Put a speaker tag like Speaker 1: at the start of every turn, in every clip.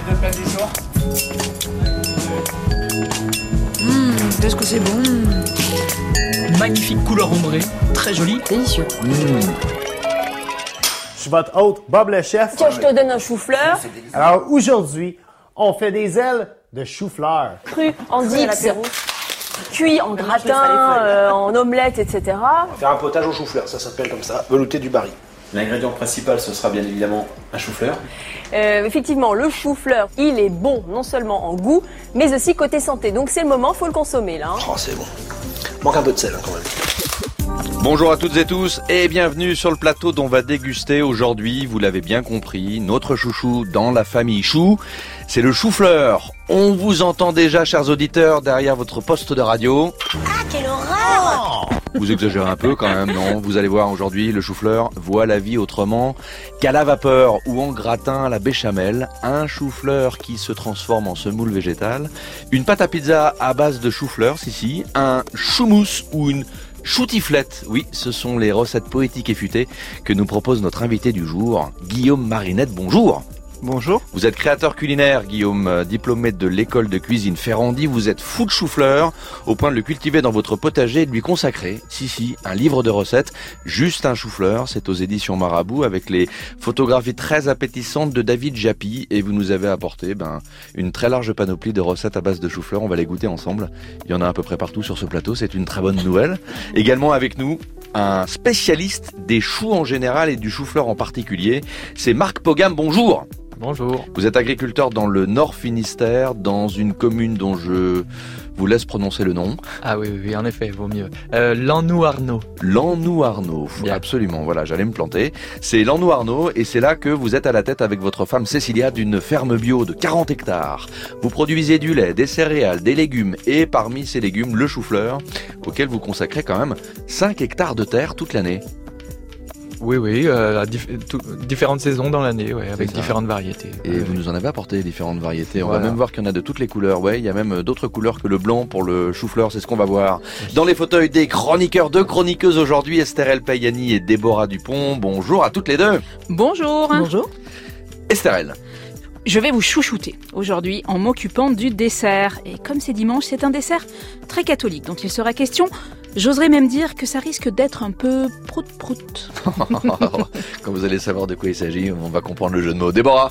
Speaker 1: les deux plats du jour.
Speaker 2: Hum, qu'est-ce que c'est bon
Speaker 1: Magnifique couleur ombrée, très jolie.
Speaker 2: Délicieux.
Speaker 3: Je suis votre hôte, Bob le chef.
Speaker 4: Tiens, je te donne un chou-fleur
Speaker 3: Alors aujourd'hui, on fait des ailes de chou-fleur.
Speaker 4: cru en dips, cuit en gratin, euh, en omelette, etc.
Speaker 5: Faire un potage au chou-fleur, ça s'appelle comme ça, velouté du baril.
Speaker 6: L'ingrédient principal, ce sera bien évidemment un chou-fleur.
Speaker 4: Euh, effectivement, le chou-fleur, il est bon non seulement en goût, mais aussi côté santé. Donc c'est le moment, faut le consommer là. hein.
Speaker 5: Oh, c'est bon. Manque un peu de sel hein, quand même.
Speaker 7: Bonjour à toutes et tous et bienvenue sur le plateau dont on va déguster aujourd'hui, vous l'avez bien compris, notre chouchou dans la famille chou, c'est le chou-fleur. On vous entend déjà, chers auditeurs, derrière votre poste de radio.
Speaker 4: Ah, quelle horreur
Speaker 7: Vous exagérez un peu quand même, non? Vous allez voir aujourd'hui, le chou-fleur voit la vie autrement qu'à la vapeur ou en gratin à la béchamel. Un chou-fleur qui se transforme en semoule végétale. Une pâte à pizza à base de chou-fleur, si si. Un choumousse ou une choutiflette. Oui, ce sont les recettes poétiques et futées que nous propose notre invité du jour, Guillaume Marinette. Bonjour
Speaker 8: Bonjour.
Speaker 7: vous êtes créateur culinaire, Guillaume, euh, diplômé de l'école de cuisine Ferrandi. Vous êtes fou de chou-fleur, au point de le cultiver dans votre potager et de lui consacrer, si si, un livre de recettes, juste un chou-fleur. C'est aux éditions Marabout avec les photographies très appétissantes de David Japy. Et vous nous avez apporté ben, une très large panoplie de recettes à base de chou-fleur. On va les goûter ensemble. Il y en a à peu près partout sur ce plateau. C'est une très bonne nouvelle. Également avec nous, un spécialiste des choux en général et du chou-fleur en particulier. C'est Marc Pogam. Bonjour.
Speaker 8: Bonjour.
Speaker 7: Vous êtes agriculteur dans le Nord Finistère, dans une commune dont je vous laisse prononcer le nom.
Speaker 8: Ah oui, oui, oui, en effet, vaut mieux. Euh, Lannou Arnaud.
Speaker 7: Lannou-Arnaud.
Speaker 8: Bien.
Speaker 7: Absolument, voilà, j'allais me planter. C'est Lannou-Arnaud et c'est là que vous êtes à la tête avec votre femme Cécilia d'une ferme bio de 40 hectares. Vous produisez du lait, des céréales, des légumes et parmi ces légumes, le chou-fleur, auquel vous consacrez quand même 5 hectares de terre toute l'année.
Speaker 8: Oui, oui, euh, à dif- tout- différentes saisons dans l'année, ouais, avec
Speaker 7: ça.
Speaker 8: différentes variétés.
Speaker 7: Et
Speaker 8: Ouais,
Speaker 7: vous nous en avez apporté différentes variétés. On
Speaker 8: Voilà.
Speaker 7: va même voir qu'il y en a de toutes les couleurs. Ouais, il y a même euh, d'autres couleurs que le blanc pour le chou-fleur. C'est ce qu'on va voir. Dans les fauteuils des chroniqueurs, deux chroniqueuses aujourd'hui, Esther El Payani et Déborah Dupont. Bonjour à toutes les deux.
Speaker 2: Bonjour.
Speaker 4: Bonjour.
Speaker 7: Esther El.
Speaker 2: Je vais vous chouchouter aujourd'hui en m'occupant du dessert. Et comme c'est dimanche, c'est un dessert très catholique dont il sera question. J'oserais même dire que ça risque d'être un peu prout-prout.
Speaker 7: Quand vous allez savoir de quoi il s'agit, on va comprendre le jeu de mots. Déborah.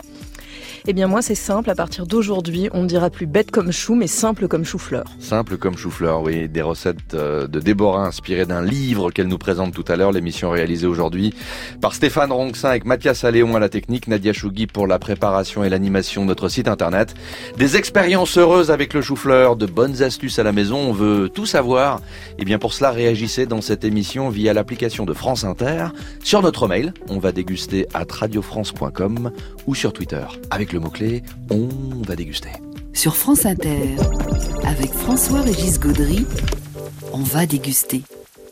Speaker 9: Eh bien moi c'est simple, à partir d'aujourd'hui on ne dira plus bête comme chou mais simple comme chou-fleur.
Speaker 7: Simple comme chou-fleur, oui. Des recettes euh, de Déborah inspirées d'un livre qu'elle nous présente tout à l'heure. L'émission réalisée aujourd'hui par Stéphane Ronxin avec Mathias Alléon à la technique, Nadia Chougui pour la préparation et l'animation de notre site internet. Des expériences heureuses avec le chou-fleur, de bonnes astuces à la maison. On veut tout savoir. Et bien pour cela, réagissez dans cette émission via l'application de France Inter. Sur notre mail, on va déguster à radiofrance.com ou sur Twitter. Avec le mot-clé, on va déguster.
Speaker 10: Sur France Inter, avec François-Régis Gaudry, on va déguster.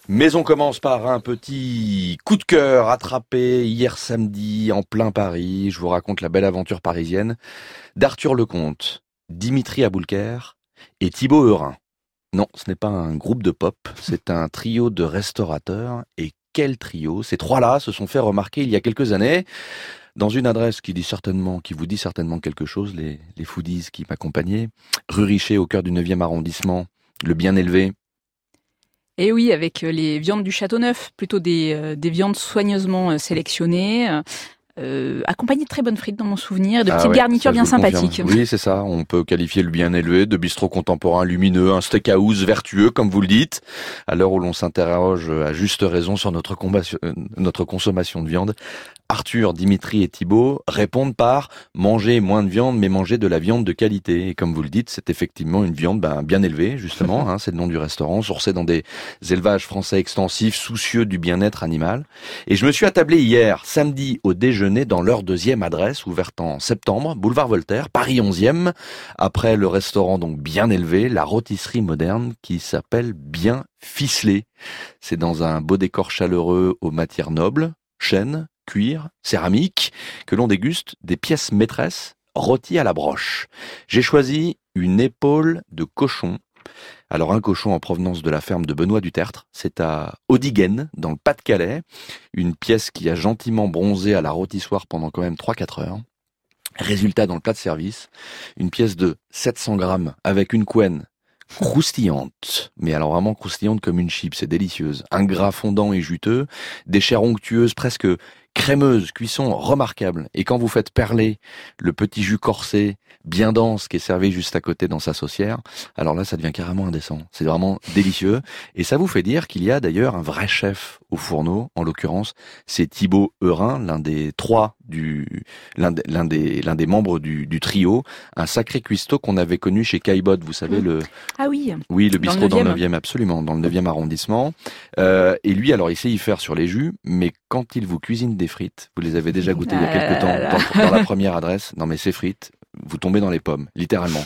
Speaker 7: Mais on commence par un petit coup de cœur attrapé hier samedi en plein Paris. Je vous raconte la belle aventure parisienne d'Arthur Lecomte, Dimitri Aboulker et Thibaut Eurin. Non, ce n'est pas un groupe de pop, c'est un trio de restaurateurs. Et quel trio? Ces trois-là se sont fait remarquer il y a quelques années dans une adresse qui dit certainement, qui vous dit certainement quelque chose, les, les foodies qui m'accompagnaient, rue Richer au cœur du 9e arrondissement, le bien élevé,
Speaker 2: Et oui, avec euh, les viandes du Châteauneuf, plutôt des, euh, des viandes soigneusement euh, sélectionnées, euh, accompagnées de très bonnes frites dans mon souvenir, de
Speaker 7: Ah
Speaker 2: petites
Speaker 7: ouais,
Speaker 2: garnitures bien sympathiques.
Speaker 7: Oui, c'est ça. On peut qualifier le bien élevé de bistrot contemporain lumineux, un steakhouse vertueux, comme vous le dites. À l'heure où l'on s'interroge à juste raison sur notre, combat- notre consommation de viande, Arthur, Dimitri et Thibault répondent par manger moins de viande, mais manger de la viande de qualité. Et comme vous le dites, c'est effectivement une viande ben, bien élevée, justement. hein, c'est le nom du restaurant, sourcé dans des élevages français extensifs, soucieux du bien-être animal. Et je me suis attablé hier, samedi, au déjeuner dans leur deuxième adresse, ouverte en septembre, boulevard Voltaire, Paris 11e. Après le restaurant donc bien élevé, la rôtisserie moderne qui s'appelle Bien Ficelé. C'est dans un beau décor chaleureux aux matières nobles, chêne, cuir, céramique, que l'on déguste des pièces maîtresses rôties à la broche. J'ai choisi une épaule de cochon. Alors un cochon en provenance de la ferme de Benoît du Tertre, c'est à Audiguen, dans le Pas-de-Calais, une pièce qui a gentiment bronzé à la rôtissoire pendant quand même 3-4 heures. Résultat dans le plat de service, une pièce de 700 grammes avec une couenne croustillante, mais alors vraiment croustillante comme une chip, c'est délicieuse. Un gras fondant et juteux, des chairs onctueuses presque crémeuses, cuisson remarquable. Et quand vous faites perler le petit jus corsé, bien dense, qui est servi juste à côté dans sa saucière, alors là, ça devient carrément indécent. C'est vraiment délicieux. Et ça vous fait dire qu'il y a d'ailleurs un vrai chef au fourneau. En l'occurrence, c'est Thibaut Eurin, l'un des trois du, l'un des, l'un des, l'un des membres du, du trio. Un sacré cuistot qu'on avait connu chez Caillebotte, vous savez, le,
Speaker 2: Ah oui.
Speaker 7: oui, le bistrot dans le
Speaker 2: 9e.
Speaker 7: 9e, absolument, dans le 9e arrondissement. Euh, et lui, alors, il sait y faire sur les jus, mais quand il vous cuisine des frites, vous les avez déjà goûtées il y a
Speaker 2: Ah
Speaker 7: quelques temps dans la première adresse. Non, mais ces frites, vous tombez dans les pommes, littéralement.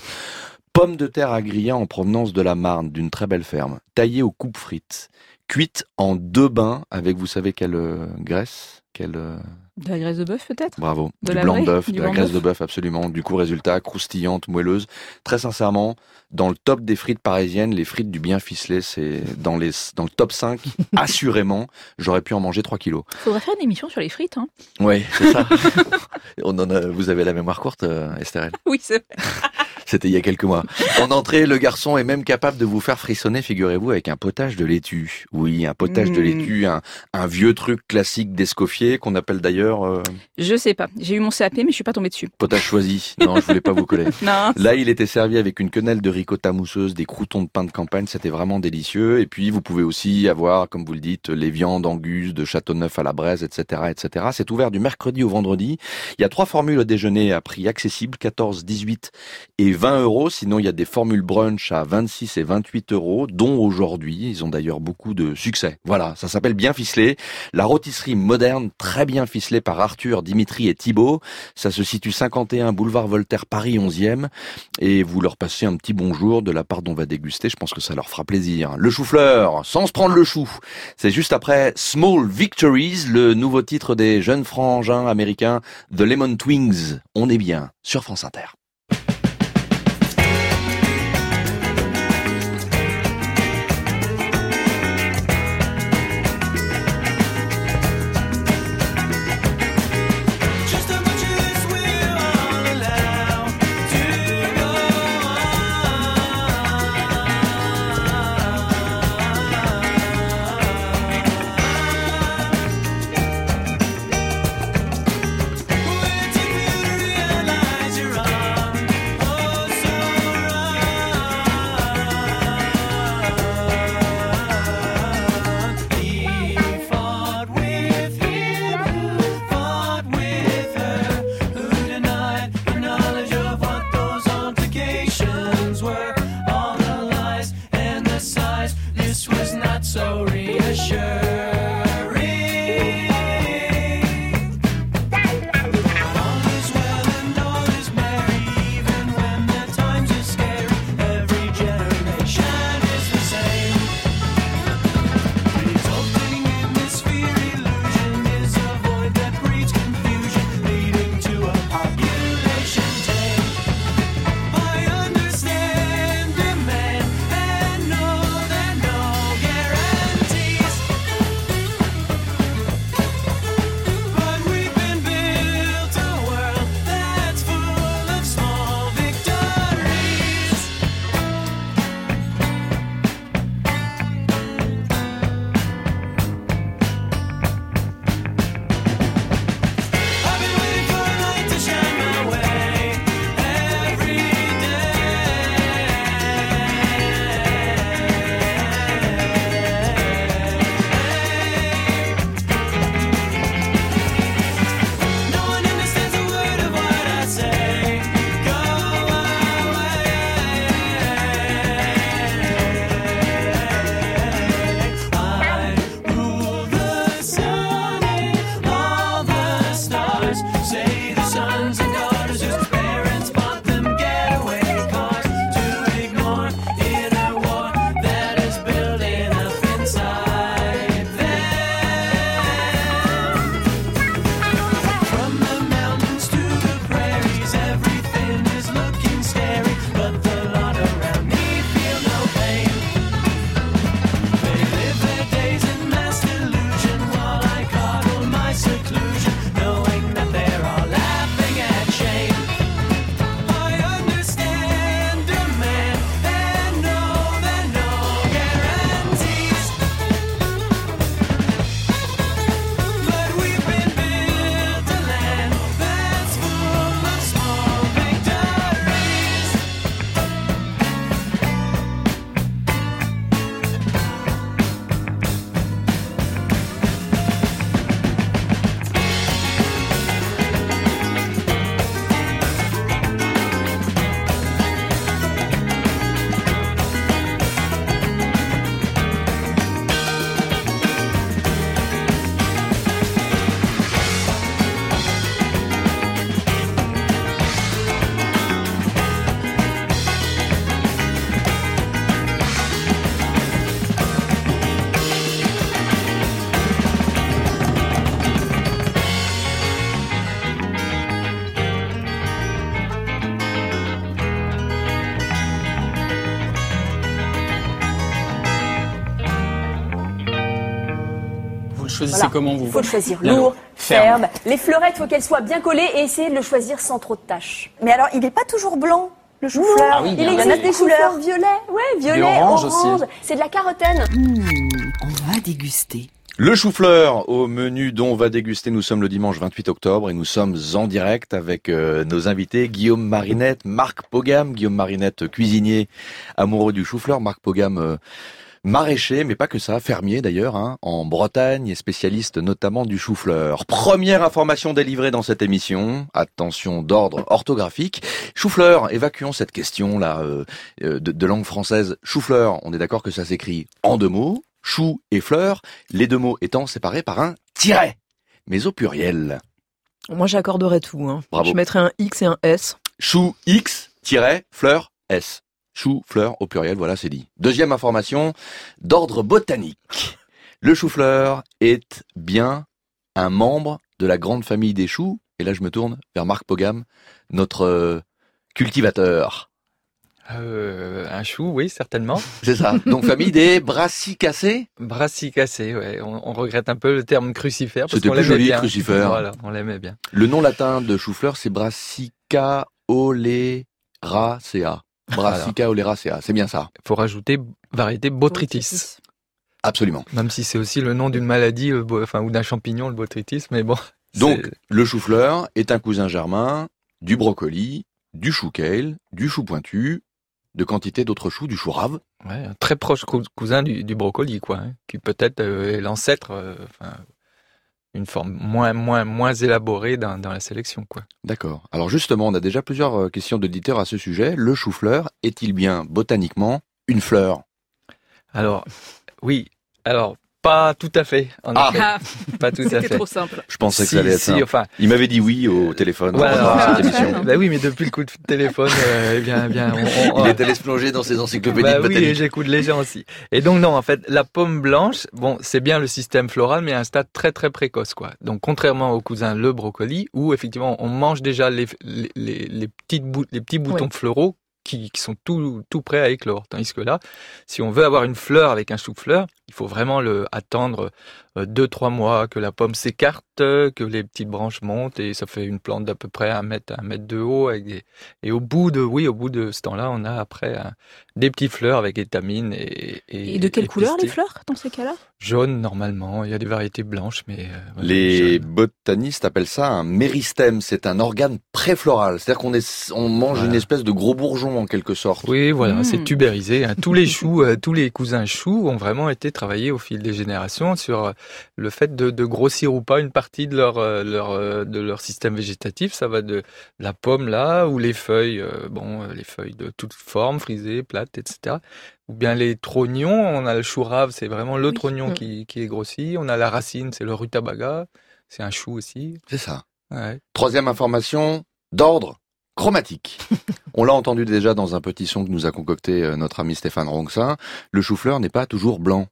Speaker 7: Pommes de terre à griller en provenance de la Marne, d'une très belle ferme, taillées aux coupes frites, cuites en deux bains avec, vous savez quelle euh, graisse, quelle euh,
Speaker 2: De la graisse de bœuf peut-être?
Speaker 7: Bravo.
Speaker 2: De
Speaker 7: du
Speaker 2: la
Speaker 7: blanc bœuf,
Speaker 2: Du
Speaker 7: de la
Speaker 2: blanc
Speaker 7: graisse de
Speaker 2: bœuf
Speaker 7: absolument. Du coup, résultat, croustillante, moelleuse. Très sincèrement, dans le top des frites parisiennes, les frites du bien ficelé, c'est dans les, dans le top 5, assurément, j'aurais pu en manger 3 kilos.
Speaker 2: Faudrait faire une émission sur les frites. Hein.
Speaker 7: Oui, c'est ça. On en a, vous avez la mémoire courte, euh, Estherelle.
Speaker 2: Oui, c'est vrai.
Speaker 7: C'était il y a quelques mois. En entrée, le garçon est même capable de vous faire frissonner, figurez-vous, avec un potage de laitue. Oui, un potage de
Speaker 2: Mm.
Speaker 7: laitue, un, un vieux truc classique d'Escoffier qu'on appelle d'ailleurs euh,
Speaker 2: Je sais pas. J'ai eu mon CAP, mais je suis pas tombée dessus.
Speaker 7: potage choisi. Non, je voulais pas vous coller.
Speaker 2: Non.
Speaker 7: Là, il était servi avec une quenelle de ricotta mousseuse, des croutons de pain de campagne, c'était vraiment délicieux. Et puis, vous pouvez aussi avoir, comme vous le dites, les viandes angus de Châteauneuf à la braise, etc., etc. C'est ouvert du mercredi au vendredi. Il y a trois formules au déjeuner à prix accessible, 14, 18 et 20 euros. Sinon, il y a des formules brunch à 26 et 28 euros, dont aujourd'hui. Ils ont d'ailleurs beaucoup de succès. Voilà, ça s'appelle Bien Ficelé. La rôtisserie moderne, très bien ficelée par Arthur, Dimitri et Thibault. Ça se situe 51 boulevard Voltaire, Paris 11e. Et vous leur passez un petit bonjour de la part dont on va déguster. Je pense que ça leur fera plaisir. Le chou-fleur, sans se prendre le chou. C'est juste après Small Victories, le nouveau titre des jeunes frangins américains The Lemon Twins. On est bien sur France Inter.
Speaker 4: Voilà.
Speaker 1: comment vous
Speaker 4: Il faut le choisir lourd,
Speaker 1: ferme.
Speaker 4: ferme. Les fleurettes, faut qu'elles soient bien collées et essayer de le choisir sans trop de taches.
Speaker 11: Mais alors, il n'est pas toujours blanc, le chou-fleur.
Speaker 1: Ah oui,
Speaker 4: il
Speaker 1: il
Speaker 4: existe
Speaker 11: des
Speaker 4: des couleurs violet, ouais, violet,
Speaker 1: orange
Speaker 4: orange.
Speaker 1: aussi.
Speaker 4: C'est de la carotène.
Speaker 10: On va déguster.
Speaker 7: Le chou-fleur au menu dont on va déguster. Nous sommes le dimanche 28 octobre et nous sommes en direct avec euh, nos invités Guillaume Marinette, Marc Pogam. Guillaume Marinette, cuisinier amoureux du chou-fleur. Marc Pogam, euh, maraîcher, mais pas que ça, fermier d'ailleurs, hein, en Bretagne et spécialiste notamment du chou-fleur. Première information délivrée dans cette émission. Attention d'ordre orthographique. Chou-fleur, évacuons cette question là euh, euh, de, de langue française. Chou-fleur, on est d'accord que ça s'écrit en deux mots. Chou et fleur, les deux mots étant séparés par un tiret, mais au pluriel.
Speaker 9: Moi, j'accorderais tout. Hein.
Speaker 7: Bravo.
Speaker 9: Je mettrais un X et un S.
Speaker 7: Chou X, tiret, fleur S. Chou, fleur au pluriel, voilà, c'est dit. Deuxième information, d'ordre botanique. Le chou-fleur est bien un membre de la grande famille des choux. Et là, je me tourne vers Marc Pogam, notre euh, cultivateur.
Speaker 8: Euh, un chou, oui, certainement.
Speaker 7: C'est ça. Donc, famille des brassicacées
Speaker 8: Brassicacé, ouais. On, on regrette un peu le terme crucifère. parce
Speaker 7: C'était
Speaker 8: qu'on l'aimait
Speaker 7: joli,
Speaker 8: bien.
Speaker 7: crucifère.
Speaker 8: Voilà, on l'aimait bien.
Speaker 7: Le nom latin de chou-fleur, c'est Brassica oleracea. C'est bien ça.
Speaker 8: Il faut rajouter variété botrytis.
Speaker 7: Absolument.
Speaker 8: Même si c'est aussi le nom d'une maladie, bo- enfin, ou d'un champignon, le botrytis, mais bon.
Speaker 7: Donc, le chou-fleur est un cousin germain du brocoli, du chou kale, du chou pointu, de quantité d'autres choux, du chou rave.
Speaker 8: Ouais, un très proche cou- cousin du, du brocoli, quoi, hein, qui peut-être euh, est l'ancêtre, euh, enfin, une forme moins moins moins élaborée dans, dans la sélection, quoi.
Speaker 7: D'accord. Alors justement, on a déjà plusieurs euh, questions d'auditeurs à ce sujet. Le chou-fleur est-il bien botaniquement une fleur?
Speaker 8: Alors, oui, alors pas tout à fait, en
Speaker 7: Ah.
Speaker 8: effet,
Speaker 2: Ah,
Speaker 8: pas tout à
Speaker 2: C'était
Speaker 8: fait.
Speaker 2: trop simple.
Speaker 7: Je pensais que
Speaker 8: Si,
Speaker 7: ça allait être
Speaker 8: si,
Speaker 7: simple.
Speaker 8: enfin,
Speaker 7: Il m'avait dit oui au téléphone.
Speaker 8: Ouais,
Speaker 7: pendant
Speaker 8: alors,
Speaker 7: cette émission.
Speaker 8: bah oui, mais depuis le coup de téléphone, euh, eh bien, eh bien, on, on-
Speaker 7: Il est allé se plonger dans ses encyclopédies
Speaker 8: Bah
Speaker 7: de
Speaker 8: oui, et j'écoute les gens aussi. Et donc non, en fait, la pomme blanche, bon, c'est bien le système floral, mais à un stade très très précoce, quoi. Donc contrairement au cousin le brocoli, où effectivement on mange déjà les les, les, les petites les petits boutons
Speaker 9: Oui.
Speaker 8: floraux qui, qui sont tout tout prêts à éclore. Tandis que là, si on veut avoir une fleur avec un chou-fleur, il faut vraiment le attendre euh, deux trois mois que la pomme s'écarte, euh, que les petites branches montent et ça fait une plante d'à peu près un mètre un mètre de haut avec des et au bout de oui au bout de ce temps-là, on a après un- des petites fleurs avec étamines et
Speaker 2: Et de quelle couleur les fleurs dans ces cas-là?
Speaker 8: Jaune normalement. Il y a des variétés blanches, mais euh,
Speaker 7: Les
Speaker 8: jaune.
Speaker 7: botanistes appellent ça un méristème. C'est un organe préfloral. C'est-à-dire qu'on est, on mange
Speaker 8: Voilà.
Speaker 7: une espèce de gros bourgeon en quelque sorte.
Speaker 8: Oui, voilà, c'est tubérisé. hein. Tous les choux, euh, tous les cousins choux ont vraiment été travaillés au fil des générations sur euh, le fait de, de grossir ou pas une partie de leur, euh, leur euh, de leur système végétatif. Ça va de la pomme là, ou les feuilles, bon, les feuilles de toutes formes, frisées, plates, etc. Ou bien les trognons. On a le chou rave, c'est vraiment le
Speaker 2: Oui.
Speaker 8: trognon
Speaker 9: Mm.
Speaker 8: qui, qui est grossi. On a la racine, c'est le rutabaga. C'est un chou aussi.
Speaker 7: C'est ça.
Speaker 8: Ouais.
Speaker 7: Troisième information, d'ordre chromatique. On l'a entendu déjà dans un petit son que nous a concocté notre ami Stéphane Ronxin. Le chou-fleur n'est pas toujours blanc.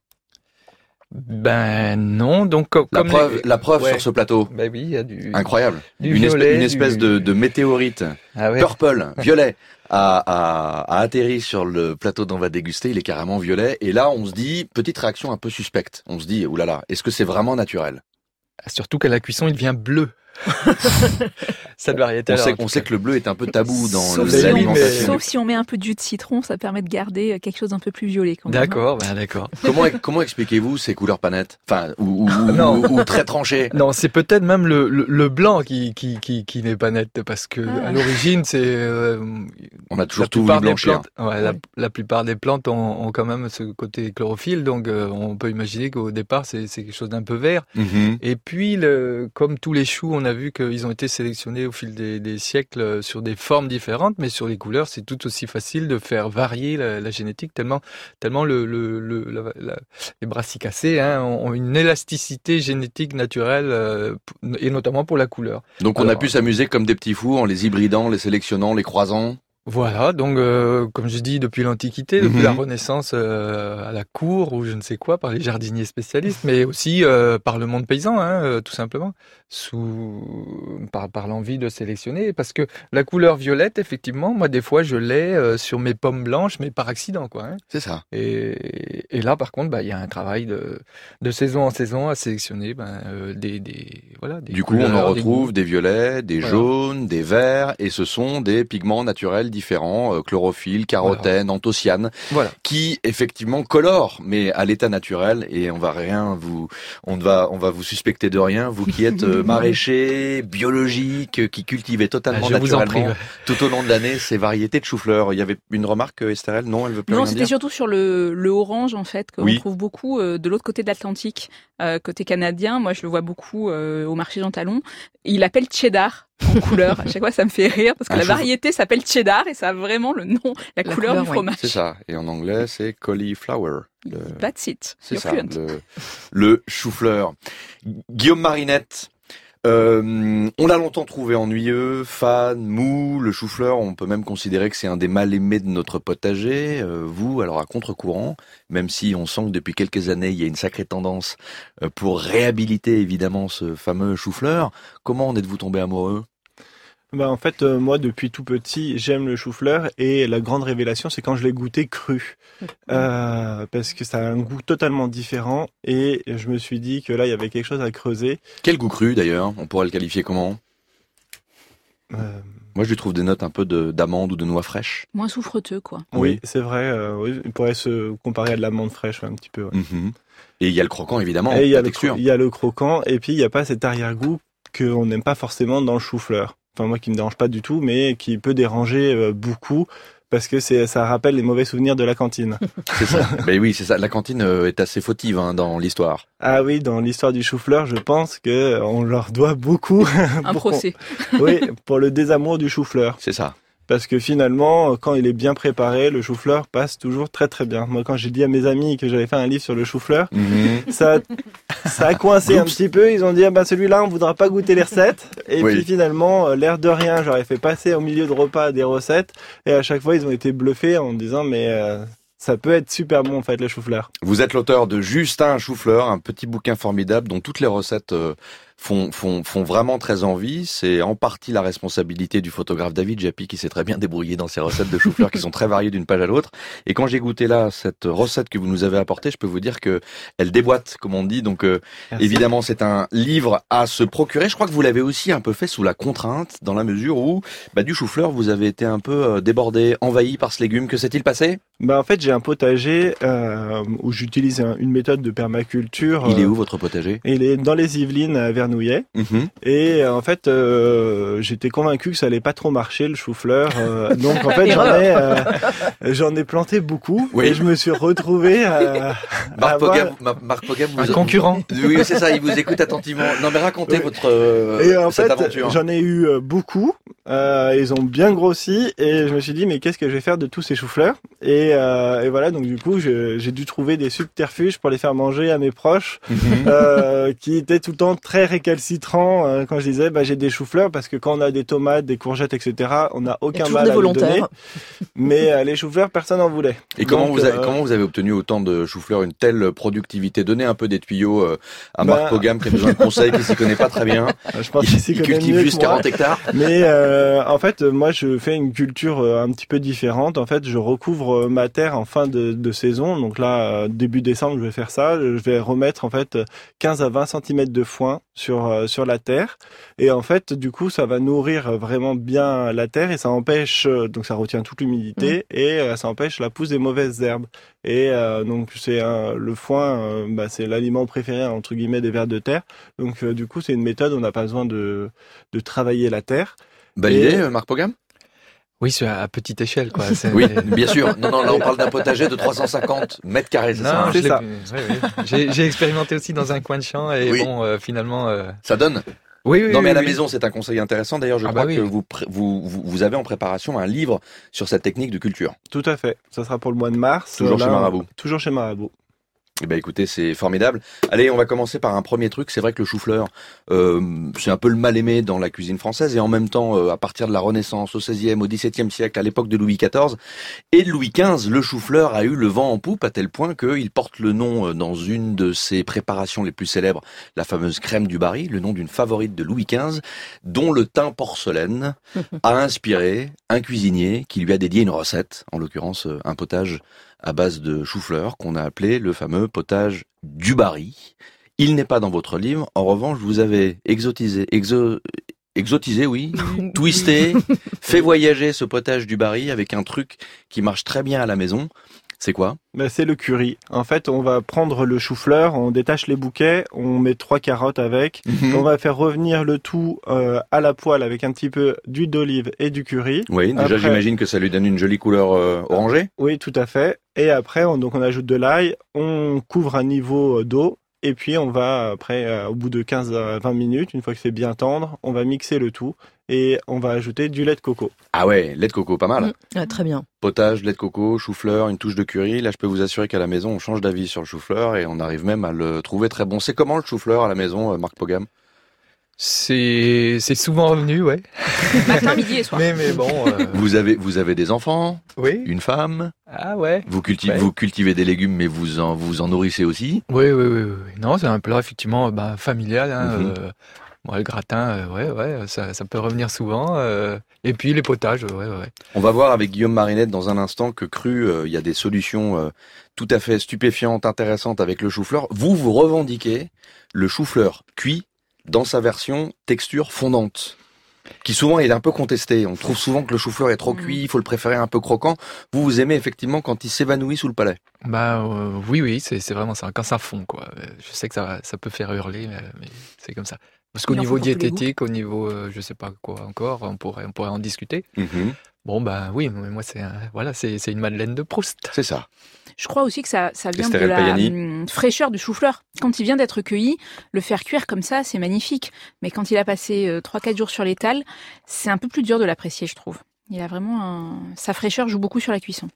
Speaker 8: Ben non, donc co-
Speaker 7: La
Speaker 8: comme
Speaker 7: preuve,
Speaker 8: les-
Speaker 7: la preuve
Speaker 8: Ouais.
Speaker 7: sur ce plateau.
Speaker 8: Ben oui, il y a du,
Speaker 7: Incroyable.
Speaker 8: du
Speaker 7: Une, espèce-
Speaker 8: violet,
Speaker 7: une espèce
Speaker 8: du-
Speaker 7: de, de météorite
Speaker 8: Ah ouais.
Speaker 7: purple, violet, a, a, a atterri sur le plateau dont on va déguster. Il est carrément violet. Et là, on se dit, petite réaction un peu suspecte. On se dit, oulala, est-ce que c'est vraiment naturel?
Speaker 8: Surtout qu'à la cuisson, il devient bleu. Cette variété.
Speaker 7: on sait, on sait que le bleu est un peu tabou dans
Speaker 2: Sauf
Speaker 8: si on-.
Speaker 2: Sauf si on met un peu de jus de citron, ça permet de garder euh, quelque chose d'un peu plus violet quand même.
Speaker 8: D'accord, ben d'accord.
Speaker 7: Comment, comment expliquez-vous ces couleurs panettes? Enfin, ou,
Speaker 8: Non.
Speaker 7: ou- ou très tranchées
Speaker 8: Non, c'est peut-être même le, le, le blanc qui, qui, qui, qui n'est pas net parce que
Speaker 2: Ah.
Speaker 8: à l'origine, c'est euh,
Speaker 7: On a toujours
Speaker 8: la
Speaker 7: tout
Speaker 8: plupart
Speaker 7: voulu
Speaker 8: des
Speaker 7: blanchir.
Speaker 8: plantes. Ouais, La, la plupart des plantes ont, ont quand même ce côté chlorophylle, donc euh, on peut imaginer qu'au départ, c'est quelque chose d'un peu vert.
Speaker 7: Mhm.
Speaker 8: Et puis, le, comme tous les choux, on a vu qu'ils ont été sélectionnés au fil des, des siècles euh, sur des formes différentes, mais sur les couleurs, c'est tout aussi facile de faire varier la, la génétique tellement, tellement le, le, le- la- la- les brassicacées hein, ont une élasticité génétique naturelle euh, et notamment pour la couleur.
Speaker 7: Donc on a pu s'amuser comme des petits fous en les hybridant, les sélectionnant, les croisant.
Speaker 8: Voilà, donc euh, comme je dis, depuis l'Antiquité, depuis
Speaker 7: Mhm.
Speaker 8: la Renaissance euh, à la cour ou je ne sais quoi, par les jardiniers spécialistes, mais aussi euh, par le monde paysan, hein, tout simplement, sous par, par l'envie de sélectionner, parce que la couleur violette, effectivement, moi des fois je l'ai sur mes pommes blanches, mais par accident, quoi. hein.
Speaker 7: C'est ça.
Speaker 8: Et, et là, par contre, bah, il y a un travail de, de saison en saison à sélectionner ben, des, des voilà. Des
Speaker 7: Du coup, on en
Speaker 8: des
Speaker 7: retrouve des, violets, des
Speaker 8: Voilà.
Speaker 7: jaunes, des verts, et ce sont des pigments naturels différents, euh, chlorophylle, carotène, anthocyanes,
Speaker 8: Voilà.
Speaker 7: qui effectivement colorent, mais à l'état naturel. Et on va rien vous, on ne va, on va vous suspecter de rien, vous qui êtes euh, maraîcher, biologique, qui cultivez totalement
Speaker 8: Ah, je vous en
Speaker 7: naturellement
Speaker 8: prie, ouais.
Speaker 7: tout au long de l'année ces variétés de chou-fleur. Il y avait une remarque, euh, Estherelle Non, elle veut plus
Speaker 2: Non,
Speaker 7: rien
Speaker 2: c'était surtout sur le, le orange en fait qu'on
Speaker 7: Oui.
Speaker 2: trouve beaucoup euh, de l'autre côté de l'Atlantique, euh, côté canadien. Moi, je le vois beaucoup euh, au marché Jean Talon. Il appelle cheddar en couleur. À chaque fois, ça me fait rire parce que
Speaker 7: Un
Speaker 2: la
Speaker 7: chou-
Speaker 2: variété s'appelle cheddar et ça a vraiment le nom, la,
Speaker 9: La
Speaker 2: couleur,
Speaker 9: couleur,
Speaker 2: du
Speaker 9: oui.
Speaker 2: fromage.
Speaker 7: C'est ça. Et en anglais, c'est cauliflower. Le-
Speaker 2: That's it.
Speaker 7: C'est
Speaker 2: You're
Speaker 7: ça,
Speaker 2: fluent.
Speaker 7: le, le chou-fleur. Guillaume Marinette, euh, on l'a longtemps trouvé ennuyeux, fan, mou. Le chou-fleur, on peut même considérer que c'est un des mal aimés de notre potager. Euh, vous, alors à contre-courant, même si on sent que depuis quelques années, il y a une sacrée tendance euh, pour réhabiliter évidemment ce fameux chou-fleur. Comment en êtes-vous tombé amoureux?
Speaker 12: Bah en fait, euh, moi depuis tout petit, j'aime le chou-fleur et la grande révélation, c'est quand je l'ai goûté cru, Euh, parce que ça a un goût totalement différent et je me suis dit que là, il y avait quelque chose à creuser.
Speaker 7: Quel goût cru d'ailleurs On pourrait le qualifier comment?
Speaker 12: Euh,
Speaker 7: Moi, je lui trouve des notes un peu de- d'amande ou de noix fraîche.
Speaker 2: Moins souffreteux, quoi.
Speaker 12: oui,
Speaker 7: Oui.
Speaker 12: c'est vrai. euh, oui, il pourrait se comparer à de l'amande fraîche ouais, un petit peu. ouais.
Speaker 7: Mhm. Et il y a le croquant évidemment,
Speaker 12: et il y, a le il y a le croquant et puis il n'y a pas cet arrière-goût qu'on n'aime pas forcément dans le chou-fleur. Enfin moi qui me dérange pas du tout, mais qui peut déranger euh, beaucoup parce que c'est ça rappelle les mauvais souvenirs de la cantine.
Speaker 7: C'est ça. Ben oui, c'est ça. La cantine euh, est assez fautive hein, dans l'histoire.
Speaker 12: Ah oui, dans l'histoire du chou-fleur, je pense que on leur doit beaucoup.
Speaker 2: Un
Speaker 12: pour
Speaker 2: procès.
Speaker 12: oui, pour le désamour du chou-fleur.
Speaker 7: C'est ça.
Speaker 12: Parce que finalement, quand il est bien préparé, le chou-fleur passe toujours très très bien. Moi, quand j'ai dit à mes amis que j'avais fait un livre sur le chou-fleur,
Speaker 7: Mhm.
Speaker 12: ça, ça a coincé un petit peu. Ils ont dit, ah bah celui-là, on voudra pas goûter les recettes. Et
Speaker 7: Oui.
Speaker 12: puis finalement, euh, l'air de rien, j'aurais fait passer au milieu de repas des recettes. Et à chaque fois, ils ont été bluffés en me disant, mais euh, ça peut être super bon en fait, le chou-fleur.
Speaker 7: Vous êtes l'auteur de Justin Choufleur, un petit bouquin formidable dont toutes les recettes euh, font, font, font vraiment très envie. C'est en partie la responsabilité du photographe David Japy qui s'est très bien débrouillé dans ses recettes de chou-fleur qui sont très variées d'une page à l'autre. Et quand j'ai goûté là cette recette que vous nous avez apportée, je peux vous dire que elle déboîte, comme on dit. Donc euh, évidemment, c'est un livre à se procurer. Je crois que vous l'avez aussi un peu fait sous la contrainte, dans la mesure où bah, du chou-fleur, vous avez été un peu euh, débordé, envahi par ce légume. Que s'est-il passé?
Speaker 12: Bah en fait, j'ai un potager euh, où j'utilise un- une méthode de permaculture.
Speaker 7: Il est
Speaker 12: euh,
Speaker 7: où votre potager?
Speaker 12: Il est dans les Yvelines à
Speaker 7: Mhm.
Speaker 12: Et euh, en fait, euh, j'étais convaincu que ça allait pas trop marcher le chou-fleur. euh, donc en fait, j'en ai, euh, j'en ai planté beaucoup.
Speaker 7: Oui.
Speaker 12: Et je me suis retrouvé à,
Speaker 7: Marc
Speaker 12: avoir-
Speaker 7: Pogam, Ma- Marc Pogam,
Speaker 8: Un concurrent.
Speaker 7: Oui, c'est ça. Il vous écoute attentivement. Non, mais racontez
Speaker 12: Oui.
Speaker 7: votre euh,
Speaker 12: Et en
Speaker 7: cette
Speaker 12: fait,
Speaker 7: aventure.
Speaker 12: j'en ai eu beaucoup. Euh, ils ont bien grossi et je me suis dit mais qu'est-ce que je vais faire de tous ces choux-fleurs et, euh, et voilà donc du coup j'ai dû trouver des subterfuges pour les faire manger à mes proches
Speaker 7: Mhm.
Speaker 12: euh, qui étaient tout le temps très récalcitrants euh, quand je disais bah, j'ai des choux-fleurs parce que quand on a des tomates, des courgettes, etc. On n'a aucun mal
Speaker 9: des
Speaker 12: à les donner.
Speaker 9: volontaires.
Speaker 12: Mais euh, les choux-fleurs, personne n'en voulait.
Speaker 7: Et comment
Speaker 12: Donc,
Speaker 7: vous, avez,
Speaker 12: euh,
Speaker 7: comment vous avez obtenu autant de chou-fleurs, une telle productivité? Donnez un peu des tuyaux euh, à
Speaker 12: Bah-
Speaker 7: Marc Pogam qui a besoin de conseils, qui s'y connaît pas très bien.
Speaker 12: Je pense
Speaker 7: Il,
Speaker 12: qu'il s'y connaît
Speaker 7: cultive
Speaker 12: mieux que
Speaker 7: juste
Speaker 12: moi.
Speaker 7: 40 hectares.
Speaker 12: Mais euh, en fait, moi, je fais une culture un petit peu différente. En fait, je recouvre ma terre en fin de, de saison. Donc là, début décembre, je vais faire ça. Je vais remettre en fait 15 à 20 cm de foin sur euh, sur la terre. Et en fait, du coup, ça va nourrir vraiment bien la terre et ça empêche euh, donc ça retient toute l'humidité et euh, ça empêche la pousse des mauvaises herbes. Et euh, donc c'est le foin, euh, bah, c'est l'aliment préféré entre guillemets des vers de terre. Donc euh, du coup, c'est une méthode on n'a pas besoin de de travailler la terre.
Speaker 7: Belle
Speaker 12: Et-
Speaker 7: idée, Marc Pogam?
Speaker 8: Oui, c'est à petite échelle, quoi. C'est-
Speaker 7: Oui, bien sûr. Non, non, là on parle d'un potager de 350 mètres carrés, c'est ça
Speaker 8: Non,
Speaker 7: hein
Speaker 12: ça.
Speaker 8: J'ai j'ai expérimenté aussi dans un coin de champ et
Speaker 7: Oui.
Speaker 8: bon, euh, finalement. euh,
Speaker 7: Ça donne?
Speaker 8: Oui, oui.
Speaker 7: Non, mais à la
Speaker 8: oui.
Speaker 7: maison, c'est un conseil intéressant. D'ailleurs, je
Speaker 8: Ah
Speaker 7: crois
Speaker 8: bah oui.
Speaker 7: que vous, vous, vous, vous avez en préparation un livre sur cette technique de culture.
Speaker 12: Tout à fait. Ça sera pour le mois de mars.
Speaker 7: Toujours
Speaker 12: Là,
Speaker 7: chez Marabout.
Speaker 12: Toujours chez Marabout.
Speaker 7: Eh ben écoutez, c'est formidable. Allez, on va commencer par un premier truc. C'est vrai que le chou-fleur, euh, c'est un peu le mal aimé dans la cuisine française et en même temps, euh, à partir de la Renaissance, au XVIe, au XVIIe siècle, à l'époque de Louis XIV et de Louis XV, le chou-fleur a eu le vent en poupe à tel point qu'il porte le nom euh, dans une de ses préparations les plus célèbres, la fameuse crème du Barry, le nom d'une favorite de Louis XV, dont le teint porcelaine a inspiré un cuisinier qui lui a dédié une recette, en l'occurrence euh, un potage à base de chou-fleur qu'on a appelé le fameux potage du Barry. Il n'est pas dans votre livre. En revanche, vous avez exotisé, exo, exotisé, oui, twisté, fait voyager ce potage du Barry avec un truc qui marche très bien à la maison. C'est quoi?
Speaker 12: Ben, c'est le curry. En fait, on va prendre le chou-fleur, on détache les bouquets, on met trois carottes avec,
Speaker 7: Mhm.
Speaker 12: on va faire revenir le tout euh, à la poêle avec un petit peu d'huile d'olive et du curry.
Speaker 7: Oui, déjà
Speaker 12: Après-
Speaker 7: j'imagine que ça lui donne une jolie couleur euh, orangée.
Speaker 12: Oui, tout à fait. Et après, on, donc on ajoute de l'ail, on couvre un niveau euh, d'eau, et puis on va après, euh, au bout de 15 à 20 minutes, une fois que c'est bien tendre, on va mixer le tout et on va ajouter du lait de coco.
Speaker 7: Ah ouais, lait de coco, pas mal.
Speaker 9: Ah, très bien.
Speaker 7: Potage, lait de coco, chou-fleur, une touche de curry. Là, je peux vous assurer qu'à la maison, on change d'avis sur le chou-fleur et on arrive même à le trouver très bon. C'est comment le chou-fleur à la maison, euh, Marc Pogam?
Speaker 8: C'est c'est souvent revenu, ouais.
Speaker 2: Matin, midi et soir.
Speaker 8: Mais mais bon. euh,
Speaker 7: Vous avez vous avez des enfants,
Speaker 8: Oui.
Speaker 7: une femme?
Speaker 8: Ah ouais.
Speaker 7: Vous cultivez
Speaker 8: Ouais.
Speaker 7: vous cultivez des légumes, mais vous en vous en nourrissez aussi?
Speaker 8: Oui, oui, oui, oui. Non, c'est un plat effectivement bah, familial. Hein,
Speaker 7: Mhm.
Speaker 8: euh, moi, le gratin, euh, ouais, ouais, ça, ça peut revenir souvent. euh, et puis les potages, ouais, ouais.
Speaker 7: On va voir avec Guillaume Marinette dans un instant que cru, euh, il y a des solutions euh, tout à fait stupéfiantes, intéressantes avec le chou-fleur. Vous vous revendiquez le chou-fleur cuit dans sa version texture fondante. Qui souvent est un peu contesté. On trouve souvent que le chou-fleur est trop cuit, il faut le préférer un peu croquant. Vous, vous aimez effectivement quand il s'évanouit sous le palais?
Speaker 8: Bah euh, oui, oui, c'est vraiment ça. Quand ça fond, quoi. Je sais que ça, ça peut faire hurler, mais, mais c'est comme ça. Parce qu'au niveau diététique, au niveau, euh, je sais pas quoi encore, on pourrait, on pourrait en discuter. Bon, bah oui, mais moi, c'est voilà, c'est une Madeleine de Proust.
Speaker 7: C'est ça.
Speaker 2: Je crois aussi que ça, ça vient de la hum, fraîcheur du chou-fleur. Quand il vient d'être cueilli, le faire cuire comme ça, c'est magnifique. Mais quand il a passé euh, 3-4 jours sur l'étal, c'est un peu plus dur de l'apprécier, je trouve. Il a vraiment un... Sa fraîcheur joue beaucoup sur la cuisson.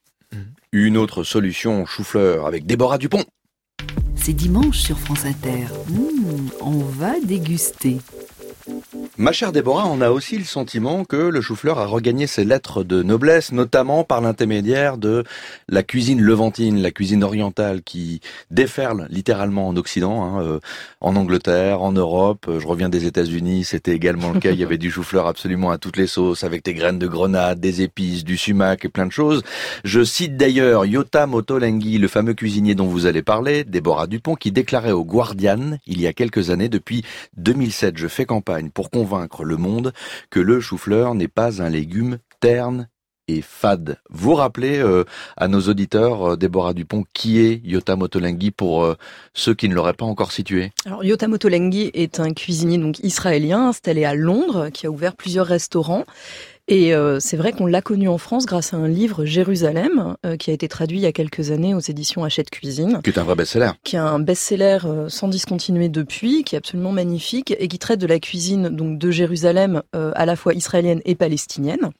Speaker 7: Une autre solution chou-fleur avec Déborah Dupont.
Speaker 10: C'est dimanche sur France Inter. Mmh, on va déguster.
Speaker 7: Ma chère Déborah, on a aussi le sentiment que le chou-fleur a regagné ses lettres de noblesse, notamment par l'intermédiaire de la cuisine levantine, la cuisine orientale qui déferle littéralement en Occident, hein, euh, en Angleterre, en Europe. Euh, Je reviens des États-Unis, c'était également le cas. Il y avait du chou-fleur absolument à toutes les sauces, avec des graines de grenade, des épices, du sumac et plein de choses. Je cite d'ailleurs Yota Motolenghi, le fameux cuisinier dont vous allez parler, Déborah Dupont, qui déclarait au Guardian, il y a quelques années, depuis 2007, je fais campagne pour convaincre le monde que le chou-fleur n'est pas un légume terne et fade. Vous rappelez euh, à nos auditeurs, euh, Déborah Dupont, qui est Yota Motolenghi pour euh, ceux qui ne l'auraient pas encore situé
Speaker 9: Alors Yota Motolenghi est un cuisinier donc israélien installé à Londres qui a ouvert plusieurs restaurants. Et euh, c'est vrai qu'on l'a connu en France grâce à un livre Jérusalem euh, qui a été traduit il y a quelques années aux éditions Hachette Cuisine.
Speaker 7: Qui est un vrai best-seller.
Speaker 9: Qui est un best-seller euh, sans discontinuer depuis, qui est absolument magnifique et qui traite de la cuisine donc de Jérusalem euh, à la fois israélienne et palestinienne.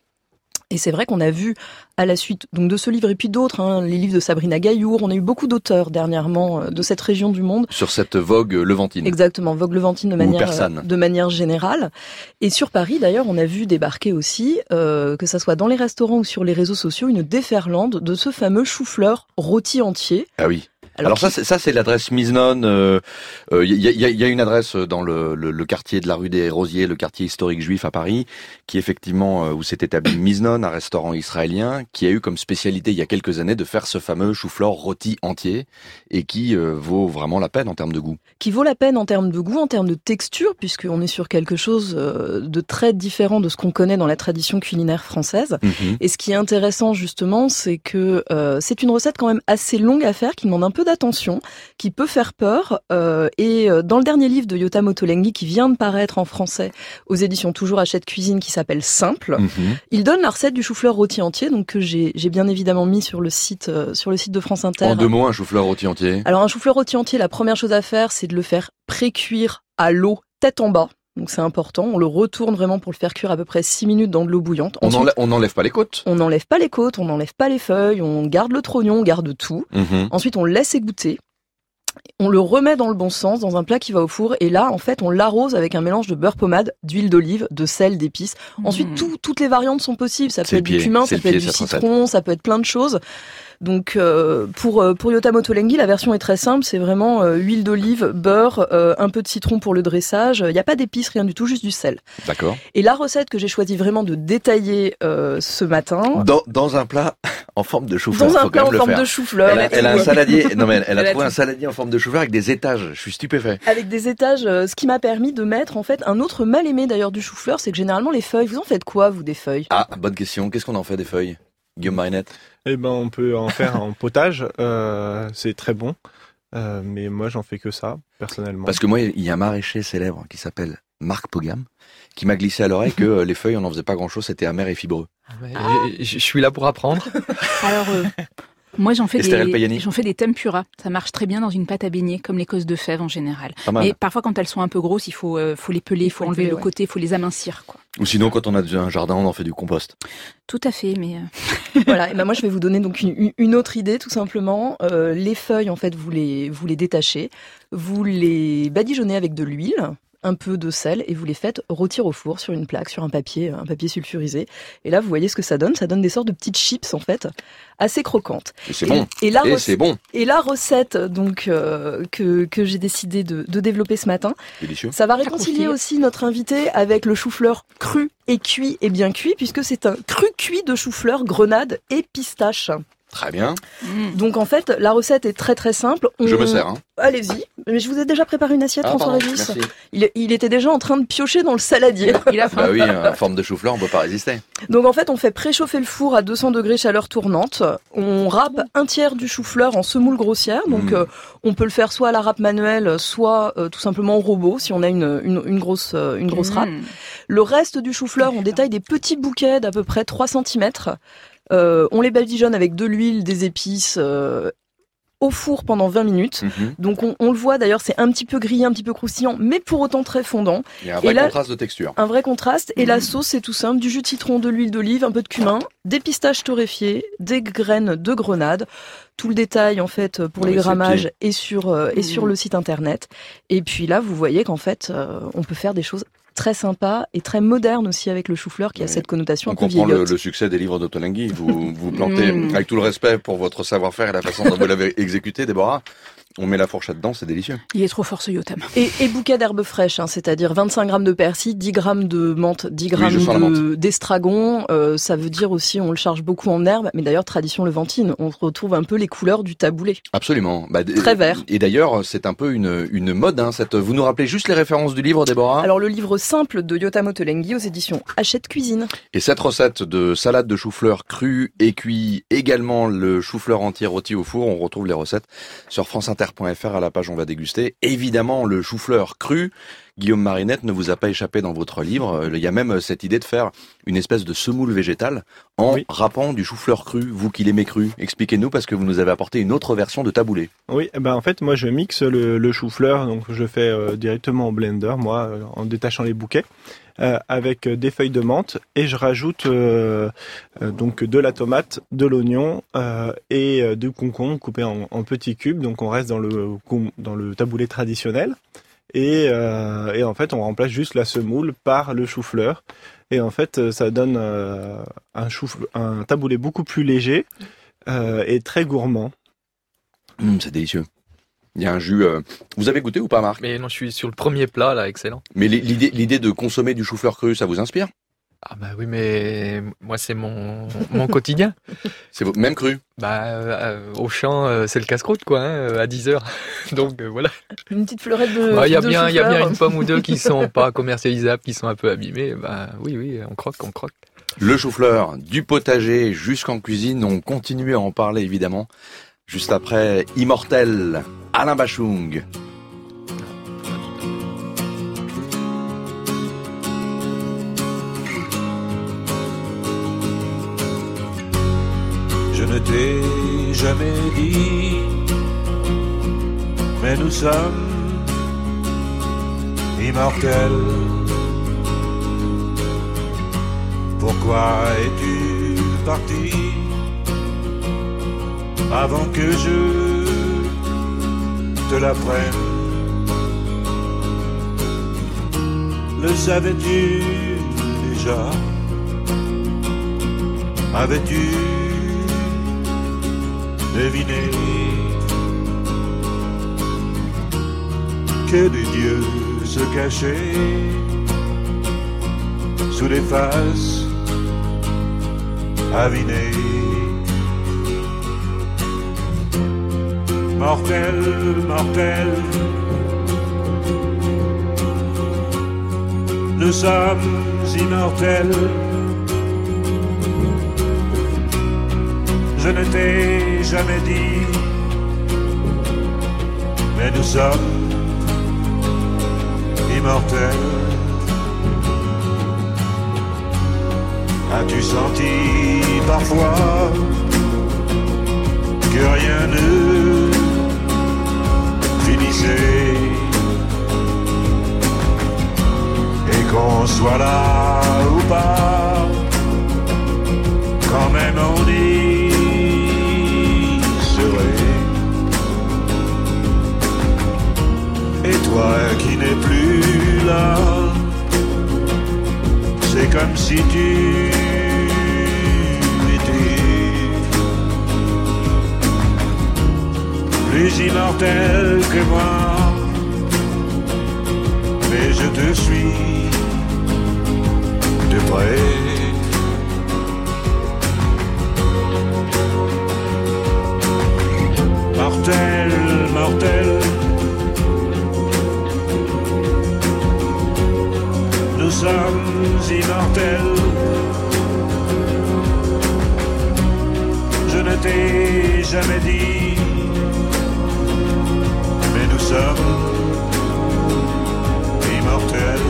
Speaker 9: Et c'est vrai qu'on a vu à la suite donc de ce livre et puis d'autres, hein, les livres de Sabrina Gaillour, on a eu beaucoup d'auteurs dernièrement euh, de cette région du monde
Speaker 7: Sur cette vogue levantine.
Speaker 9: Exactement, Vogue Levantine de manière,
Speaker 7: persane.
Speaker 9: de manière générale. Et sur Paris, d'ailleurs, on a vu débarquer aussi, euh, que ça soit dans les restaurants ou sur les réseaux sociaux, une déferlante de ce fameux chou-fleur rôti entier.
Speaker 7: Ah oui.
Speaker 9: Alors
Speaker 7: Alors, ça, c'est, ça, c'est l'adresse Misnon. Il euh, euh, y, a, y a- y a une adresse dans le, le, le quartier de la rue des Rosiers, le quartier historique juif à Paris, qui effectivement, euh, où s'est établi Misnon, un restaurant israélien, qui a eu comme spécialité il y a quelques années de faire ce fameux chou-fleur rôti entier, et qui euh, vaut vraiment la peine en termes de goût.
Speaker 9: qui vaut la peine en termes de goût, en termes de texture, puisqu'on est sur quelque chose euh, de très différent de ce qu'on connaît dans la tradition culinaire française.
Speaker 7: Mhm.
Speaker 9: Et ce qui est intéressant justement, c'est que euh, c'est une recette quand même assez longue à faire, qui demande un peu d'attention, qui peut faire peur. euh, et euh, dans le dernier livre de Yota Motolenghi, qui vient de paraître en français aux éditions Toujours Hachette Cuisine, qui s'appelle Simple,
Speaker 7: Mhm.
Speaker 9: il donne la recette du chou-fleur rôti entier, donc que j'ai j'ai bien évidemment mis sur le site euh, sur le site de France Inter.
Speaker 7: En deux mots, un chou-fleur rôti entier.
Speaker 9: Alors un chou-fleur rôti entier, la première chose à faire, c'est de le faire pré-cuire à l'eau, tête en bas. Donc c'est important. On le retourne vraiment pour le faire cuire à peu près 6 minutes dans de l'eau bouillante.
Speaker 7: On n'enlève, on n'enlève pas les côtes.
Speaker 9: on n'enlève pas les côtes, on n'enlève pas les feuilles, on garde le trognon, on garde tout.
Speaker 7: Mhm.
Speaker 9: Ensuite, on le laisse égoutter. On le remet dans le bon sens, dans un plat qui va au four, et là, en fait, on l'arrose avec un mélange de beurre pommade, d'huile d'olive, de sel, d'épices. Ensuite, tout- toutes les variantes sont possibles. Ça peut être du
Speaker 7: pied,
Speaker 9: cumin, ça peut être du citron, ça peut être plein de choses. Donc euh, pour euh, pour Yotam Ottolenghi, la version est très simple, c'est vraiment euh, huile d'olive, beurre, euh, un peu de citron pour le dressage. Il n'y a pas d'épices, rien du tout, juste du sel.
Speaker 7: D'accord.
Speaker 9: Et la recette que j'ai choisi vraiment de détailler euh, ce matin,
Speaker 7: Dans, dans un plat en forme de chou-fleur.
Speaker 9: Dans un plat en forme
Speaker 7: faire.
Speaker 9: de chou-fleur.
Speaker 7: Elle a, elle a un saladier. Non mais elle, elle a trouvé un saladier en forme de chou-fleur avec des étages. Je suis stupéfait.
Speaker 9: avec des étages, euh, ce qui m'a permis de mettre en fait un autre mal aimé d'ailleurs du chou-fleur, c'est que généralement les feuilles, vous en faites quoi vous des feuilles?
Speaker 7: Ah, bonne question. Qu'est-ce qu'on en fait des feuilles? Guillaume Marinette
Speaker 12: Eh ben, on peut en faire en potage. euh, c'est très bon. Euh, mais moi, j'en fais que ça, personnellement.
Speaker 7: Parce que moi, il y a un maraîcher célèbre qui s'appelle Marc Pogam qui m'a glissé à l'oreille que euh, les feuilles, on n'en faisait pas grand-chose, c'était amer et fibreux.
Speaker 8: Et Je je suis là pour apprendre.
Speaker 2: Alors, euh, moi, j'en fais, des, j'en fais des tempura. Ça marche très bien dans une pâte à beignet, comme les cosses de fèves en général. Mais parfois, quand elles sont un peu grosses, il faut, euh, faut les peler, il faut,
Speaker 9: faut
Speaker 2: enlever le
Speaker 9: ouais.
Speaker 2: côté, il faut les amincir. Quoi.
Speaker 7: Ou sinon, quand on a un jardin, on en fait du compost.
Speaker 2: Tout à fait, mais euh,
Speaker 9: Voilà, et ben moi je vais vous donner donc une, une autre idée tout simplement. Euh, les feuilles en fait vous les vous les détachez, vous les badigeonnez avec de l'huile, un peu de sel et vous les faites rôtir au four sur une plaque, sur un papier, un papier sulfurisé. Et là vous voyez ce que ça donne, ça donne des sortes de petites chips en fait, assez croquantes.
Speaker 7: Et c'est bon.
Speaker 9: Et, la
Speaker 7: Et
Speaker 9: rec-
Speaker 7: c'est bon.
Speaker 9: Et la recette donc euh, que que j'ai décidé de, de développer ce matin,
Speaker 7: Délicieux.
Speaker 9: ça va réconcilier aussi notre invité avec le chou-fleur cru et cuit et bien cuit, puisque c'est un cru cuit de chou-fleur, grenade et pistache.
Speaker 7: Très bien.
Speaker 9: Donc en fait, la recette est très très simple.
Speaker 7: Je me sers. Hein.
Speaker 9: Allez-y. Mais je vous ai déjà préparé une assiette,
Speaker 7: Ah,
Speaker 9: François
Speaker 7: pardon,
Speaker 9: Régis. Il, il était déjà en train de piocher dans le saladier.
Speaker 2: il a
Speaker 7: Bah oui, en forme de chou-fleur, on peut pas résister.
Speaker 9: Donc en fait, on fait préchauffer le four à 200 degrés chaleur tournante. On râpe un tiers du chou-fleur en semoule grossière. Donc
Speaker 7: Mm.
Speaker 9: euh, on peut le faire soit à la râpe manuelle, soit euh, tout simplement au robot si on a une, une, une grosse, euh, une grosse
Speaker 2: Mm.
Speaker 9: râpe. Le reste du chou-fleur, on détaille des petits bouquets d'à peu près 3 cm. Euh, on les badigeonne avec de l'huile, des épices. euh, au four pendant 20 minutes.
Speaker 7: Mhm.
Speaker 9: Donc on, on le voit d'ailleurs, c'est un petit peu grillé, un petit peu croustillant, mais pour autant très fondant.
Speaker 7: Il y a un vrai
Speaker 9: Et là-
Speaker 7: contraste de texture.
Speaker 9: Un vrai contraste. Et la sauce, c'est tout simple. Du jus de citron, de l'huile d'olive, un peu de cumin, des pistaches torréfiées, des graines de grenade. Tout le détail, en fait, pour les grammages est sur, euh, est sur
Speaker 2: Mhm.
Speaker 9: le site internet. Et puis là, vous voyez qu'en fait, euh, on peut faire des choses très sympas et très modernes aussi avec le chou-fleur qui a cette connotation
Speaker 7: On
Speaker 9: un peu
Speaker 7: comprend le, le succès des livres d'Otolenghi. Vous vous plantez
Speaker 2: Mm.
Speaker 7: avec tout le respect pour votre savoir-faire et la façon dont vous l'avez exécuté, Déborah. On met la fourchette dedans, c'est délicieux.
Speaker 2: il est trop fort ce Yotam.
Speaker 9: Et, et bouquet d'herbes fraîches, hein, c'est-à-dire 25 grammes de persil, 10 grammes de menthe, 10 grammes
Speaker 7: la
Speaker 9: de- d'estragon. Euh, ça veut dire aussi, on le charge beaucoup en herbes. Mais d'ailleurs, tradition levantine, on retrouve un peu les couleurs du taboulé.
Speaker 7: Absolument. Bah,
Speaker 9: Très vert.
Speaker 7: Et d'ailleurs, c'est un peu une, une mode. Hein, cette... Vous nous rappelez juste les références du livre, Déborah?
Speaker 9: Alors le livre simple de Yotam Ottolenghi aux éditions Hachette Cuisine.
Speaker 7: Et cette recette de salade de chou-fleur cru et cuit, également le chou-fleur entier rôti au four, on retrouve les recettes sur à la page On va déguster. Évidemment, le chou-fleur cru, Guillaume Marinette ne vous a pas échappé dans votre livre. Euh, Il y a même cette idée de faire une espèce de semoule végétale en
Speaker 12: Oui.
Speaker 7: râpant du chou-fleur cru, vous qui l'aimez cru. Expliquez-nous parce que vous nous avez apporté une autre version de taboulé.
Speaker 12: Oui, eh ben en fait, moi je mixe le, le chou-fleur, donc je fais euh, directement au blender, moi, euh, en détachant les bouquets, euh, avec euh, des feuilles de menthe, et je rajoute euh, euh, donc de la tomate, de l'oignon euh, et du concombre coupé en, petits cubes. Donc on reste dans le dans le taboulé traditionnel. Et, et en fait, on remplace juste la semoule par le chou-fleur. Et en fait, ça donne un, chou un taboulé beaucoup plus léger et très gourmand.
Speaker 7: Hum, c'est délicieux. Il y a un jus. euh, Vous avez goûté ou pas, Marc?
Speaker 8: Mais non, je suis sur le premier plat, là, excellent.
Speaker 7: Mais li- l'idée, l'idée de consommer du chou-fleur cru, ça vous inspire?
Speaker 8: Ah bah oui, mais moi, c'est mon, mon quotidien.
Speaker 7: C'est même cru?
Speaker 8: Bah, euh, au champ, euh, c'est le casse-croûte, quoi, hein, à 10 heures. Donc, euh, voilà.
Speaker 9: Une petite fleurette de.
Speaker 8: Bah, Il y, a
Speaker 9: de
Speaker 8: bien- il y a
Speaker 9: chou-fleur.
Speaker 8: bien une pomme ou deux qui sont pas commercialisables, qui sont un peu abîmées. Bah oui, oui, on croque, on croque.
Speaker 7: Le chou-fleur, du potager jusqu'en cuisine, on continue à en parler évidemment. Juste après, Immortel, Alain Bachung.
Speaker 13: Je ne t'ai jamais dit, mais nous sommes immortels. Pourquoi es-tu parti? Avant que je te
Speaker 14: l'apprenne. Le savais-tu déjà? Avais-tu deviné? Que des dieux se cachaient sous les faces avinées Mortel, mortel, nous sommes immortels. Je ne t'ai jamais dit, mais nous sommes immortels. As-tu senti parfois que rien ne et qu'on soit là ou pas, quand même on y serait. Et toi qui n'es plus là, c'est comme si tu plus immortel que moi. Mais je te suis de près. Mortel, mortel. Nous sommes immortels. Je ne t'ai jamais dit, sommes immortels.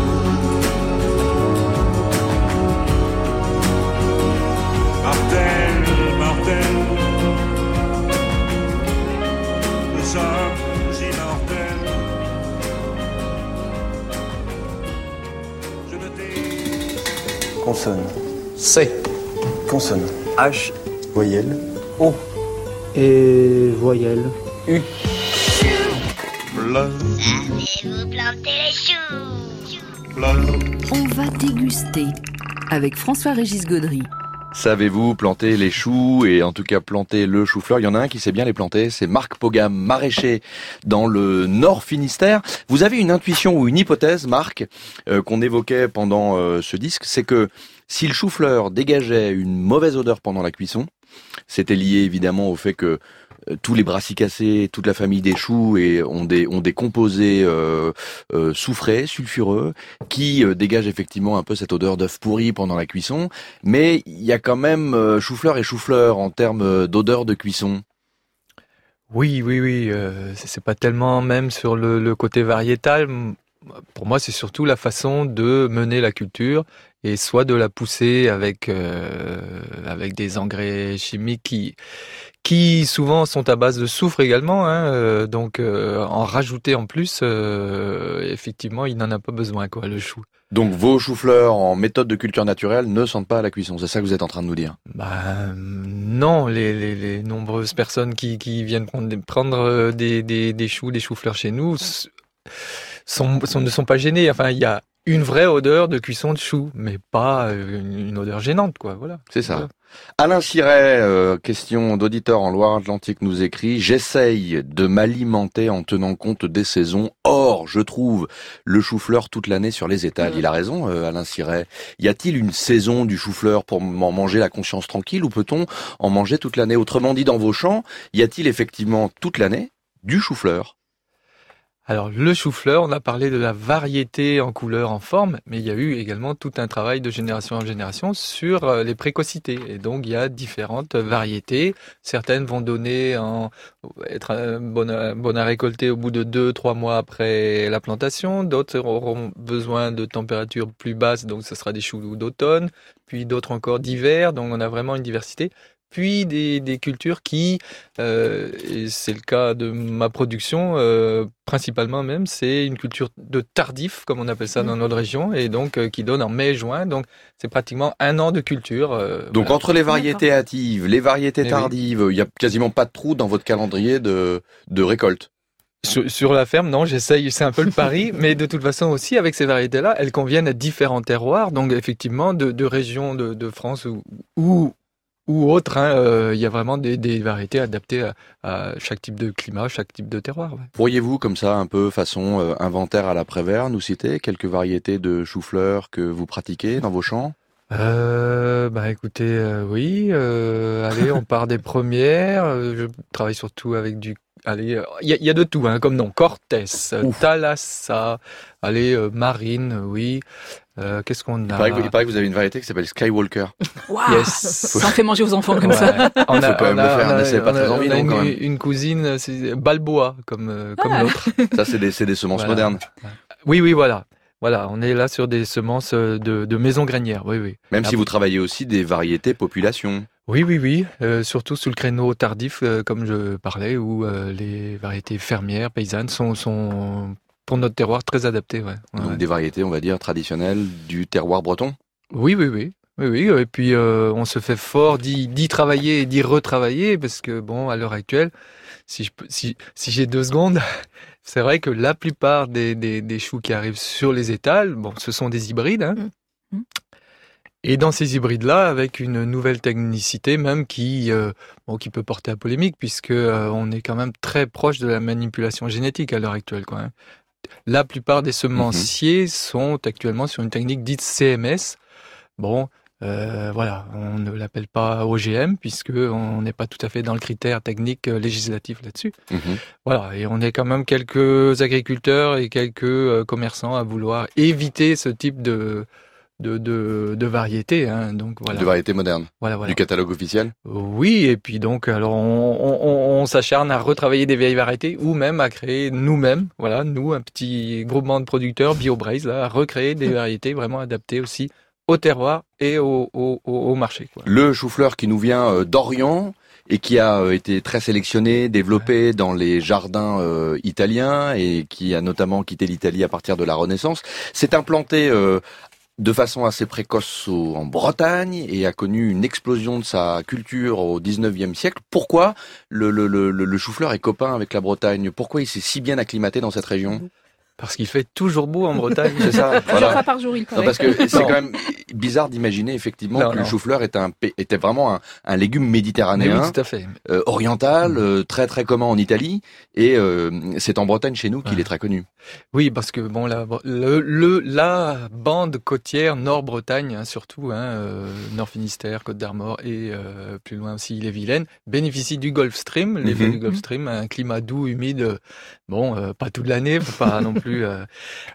Speaker 14: Mortel, mortel. Nous sommes immortels. Je ne t'ai
Speaker 5: Consonne. C. Consonne. H. Voyelle. O.
Speaker 15: Et voyelle.
Speaker 5: U.
Speaker 16: Savez-vous planter les choux
Speaker 10: On va déguster avec François-Régis Gaudry.
Speaker 7: Savez-vous planter les choux et en tout cas planter le chou-fleur? Il y en a un qui sait bien les planter, c'est Marc Pogam, maraîcher dans le Nord Finistère. Vous avez une intuition ou une hypothèse, Marc, euh, qu'on évoquait pendant euh, ce disque, c'est que si le chou-fleur dégageait une mauvaise odeur pendant la cuisson, c'était lié évidemment au fait que euh, tous les brassicacées, toute la famille des choux et ont des composés euh, euh, soufrés, sulfureux, qui euh, dégagent effectivement un peu cette odeur d'œuf pourri pendant la cuisson. Mais il y a quand même euh, chou-fleur et chou-fleur en termes euh, d'odeur de cuisson.
Speaker 8: Oui, oui, oui. euh, c'est pas tellement même sur le, côté variétal. Pour moi, c'est surtout la façon de mener la culture et soit de la pousser avec euh, avec des engrais chimiques qui qui souvent sont à base de soufre également. Hein, euh, donc euh, en rajouter en plus, euh, effectivement, il n'en a pas besoin quoi, le chou.
Speaker 7: Donc vos choux-fleurs en méthode de culture naturelle ne sentent pas à la cuisson. C'est ça que vous êtes en train de nous dire?
Speaker 8: Bah, non, les, les, les nombreuses personnes qui, qui viennent prendre, des, prendre des, des, des choux, des choux-fleurs chez nous sont, ne sont pas gênées. Enfin, il y a une vraie odeur de cuisson de choux, mais pas euh, une, une odeur gênante, quoi. Voilà.
Speaker 7: C'est ça. Alain Siret, euh, question d'auditeur en Loire-Atlantique, nous écrit « J'essaye de m'alimenter en tenant compte des saisons. Or, je trouve le chou-fleur toute l'année sur les étals. Il a raison, euh, Alain Siret. Y a-t-il une saison du chou-fleur pour m'en manger la conscience tranquille ou peut-on en manger toute l'année? Autrement dit, dans vos champs, y a-t-il effectivement toute l'année du chou-fleur?
Speaker 8: Alors, le chou-fleur, on a parlé de la variété en couleur, en forme, mais il y a eu également tout un travail de génération en génération sur euh, les précocités. Et donc, il y a différentes variétés. Certaines vont donner en, être euh, bonnes à, bonnes à récolter au bout de deux, trois mois après la plantation. D'autres auront besoin de températures plus basses, donc ce sera des choux d'automne. Puis d'autres encore d'hiver, donc on a vraiment une diversité puis des, des cultures qui, euh, et c'est le cas de ma production, euh, principalement même, c'est une culture de tardif, comme on appelle ça dans notre région, et donc euh, qui donne en mai-juin. Donc c'est pratiquement un an de culture. euh,
Speaker 7: Donc
Speaker 8: voilà.
Speaker 7: entre les variétés hâtives, les variétés
Speaker 8: Eh oui.
Speaker 7: tardives, il y a quasiment pas de trou dans votre calendrier de, de récolte
Speaker 8: Sur, sur la ferme, non, j'essaye, c'est un peu le pari, mais de toute façon aussi, avec ces variétés-là, elles conviennent à différents terroirs, donc effectivement, de, de régions de, de France ou, ou autres, hein, euh, il y a vraiment des, des variétés adaptées à, à chaque type de climat, chaque type de terroir. ouais.
Speaker 7: Pourriez-vous, comme ça, un peu façon euh, inventaire à l'après-vert, nous citer quelques variétés de chou-fleur que vous pratiquez dans vos champs?
Speaker 8: Euh, bah écoutez, euh, oui, euh, allez, on part des premières. Euh, Je travaille surtout avec du, allez, il y, y a de tout, hein, comme nom, Cortés, euh, Thalassa, allez, euh, Marine, oui. Euh, Qu'est-ce qu'on
Speaker 7: il
Speaker 8: a
Speaker 7: paraît, que, il paraît que vous avez une variété qui s'appelle Skywalker.
Speaker 2: Waouh
Speaker 8: Yes.
Speaker 2: Ça fait manger aux enfants comme
Speaker 8: Ouais.
Speaker 2: ça.
Speaker 8: On
Speaker 7: Faut quand même le faire,
Speaker 8: on
Speaker 7: mais c'est pas
Speaker 8: on
Speaker 7: très envie,
Speaker 8: on a
Speaker 7: non,
Speaker 8: une,
Speaker 7: quand même.
Speaker 8: une cousine, c'est Balboa, comme, euh, comme
Speaker 2: Ah.
Speaker 8: l'autre.
Speaker 7: Ça, c'est des, c'est des semences
Speaker 8: Voilà.
Speaker 7: modernes.
Speaker 8: Oui, oui, voilà. Voilà, on est là sur des semences euh, de, de maisons grainières, oui, oui.
Speaker 7: Même si
Speaker 8: Après-
Speaker 7: vous travaillez aussi des variétés population.
Speaker 8: Oui, oui, oui, euh, surtout sous le créneau tardif, euh, comme je parlais, où euh, les variétés fermières, paysannes sont, sont pour notre terroir très adaptées. Ouais. Ouais,
Speaker 7: Donc
Speaker 8: ouais.
Speaker 7: des variétés, on va dire, traditionnelles du terroir breton.
Speaker 8: Oui, oui, oui. Oui, oui, et puis euh, on se fait fort d'y travailler et d'y retravailler, parce que, bon, à l'heure actuelle, si je peux- si, si j'ai deux secondes, c'est vrai que la plupart des, des, des choux qui arrivent sur les étals, bon, ce sont des hybrides, hein.
Speaker 2: Mm.
Speaker 8: Et dans ces hybrides-là, avec une nouvelle technicité même qui, euh, bon, qui peut porter à polémique, puisque euh, on est quand même très proche de la manipulation génétique à l'heure actuelle. Quand même. La plupart des semenciers sont actuellement sur une technique dite CMS. Bon, euh, voilà, on ne l'appelle pas OGM puisque on n'est pas tout à fait dans le critère technique euh, législatif là-dessus.
Speaker 7: Mhm.
Speaker 8: Voilà, et on est quand même quelques agriculteurs et quelques euh, commerçants à vouloir éviter ce type de de, de, de variété. Hein, donc voilà.
Speaker 7: De variétés modernes.
Speaker 8: Voilà, voilà.
Speaker 7: Du catalogue officiel.
Speaker 8: Oui, et puis donc, alors on, on- on- on s'acharne à retravailler des vieilles variétés ou même à créer nous-mêmes, voilà, nous, un petit groupement de producteurs BioBraze, là, à recréer des variétés vraiment adaptées aussi au terroir et au, au, marché. Quoi.
Speaker 7: Le chou-fleur qui nous vient euh, d'Orient et qui a euh, été très sélectionné, développé dans les jardins euh, italiens et qui a notamment quitté l'Italie à partir de la Renaissance, s'est implanté euh, de façon assez précoce en Bretagne et a connu une explosion de sa culture au 19e siècle. Pourquoi le, le, le, le- le chou-fleur est copain avec la Bretagne? Pourquoi il s'est si bien acclimaté dans cette région?
Speaker 8: Parce qu'il fait toujours beau en Bretagne.
Speaker 7: C'est ça,
Speaker 2: Plusieurs
Speaker 7: voilà.
Speaker 2: fois par jour, il
Speaker 7: Non,
Speaker 2: paraît.
Speaker 7: parce que c'est
Speaker 8: Non.
Speaker 7: quand même bizarre d'imaginer effectivement
Speaker 8: Non,
Speaker 7: que le
Speaker 8: non.
Speaker 7: chou-fleur était, un, pa- était vraiment un, un légume méditerranéen,
Speaker 8: oui, tout à fait.
Speaker 7: euh, oriental, euh, très très commun en Italie, et euh, c'est en Bretagne chez nous qu'il
Speaker 8: Ouais.
Speaker 7: est très connu.
Speaker 8: Oui, parce que bon, la, le, le- la bande côtière Nord-Bretagne, hein, surtout, hein, euh, Nord Finistère, Côte d'Armor et euh, plus loin aussi les Vilaines, bénéficie du Gulf Stream. Les
Speaker 7: Mhm.
Speaker 8: du Gulf Stream, un climat doux, humide. Bon, euh, pas toute l'année, faut pas non plus. euh.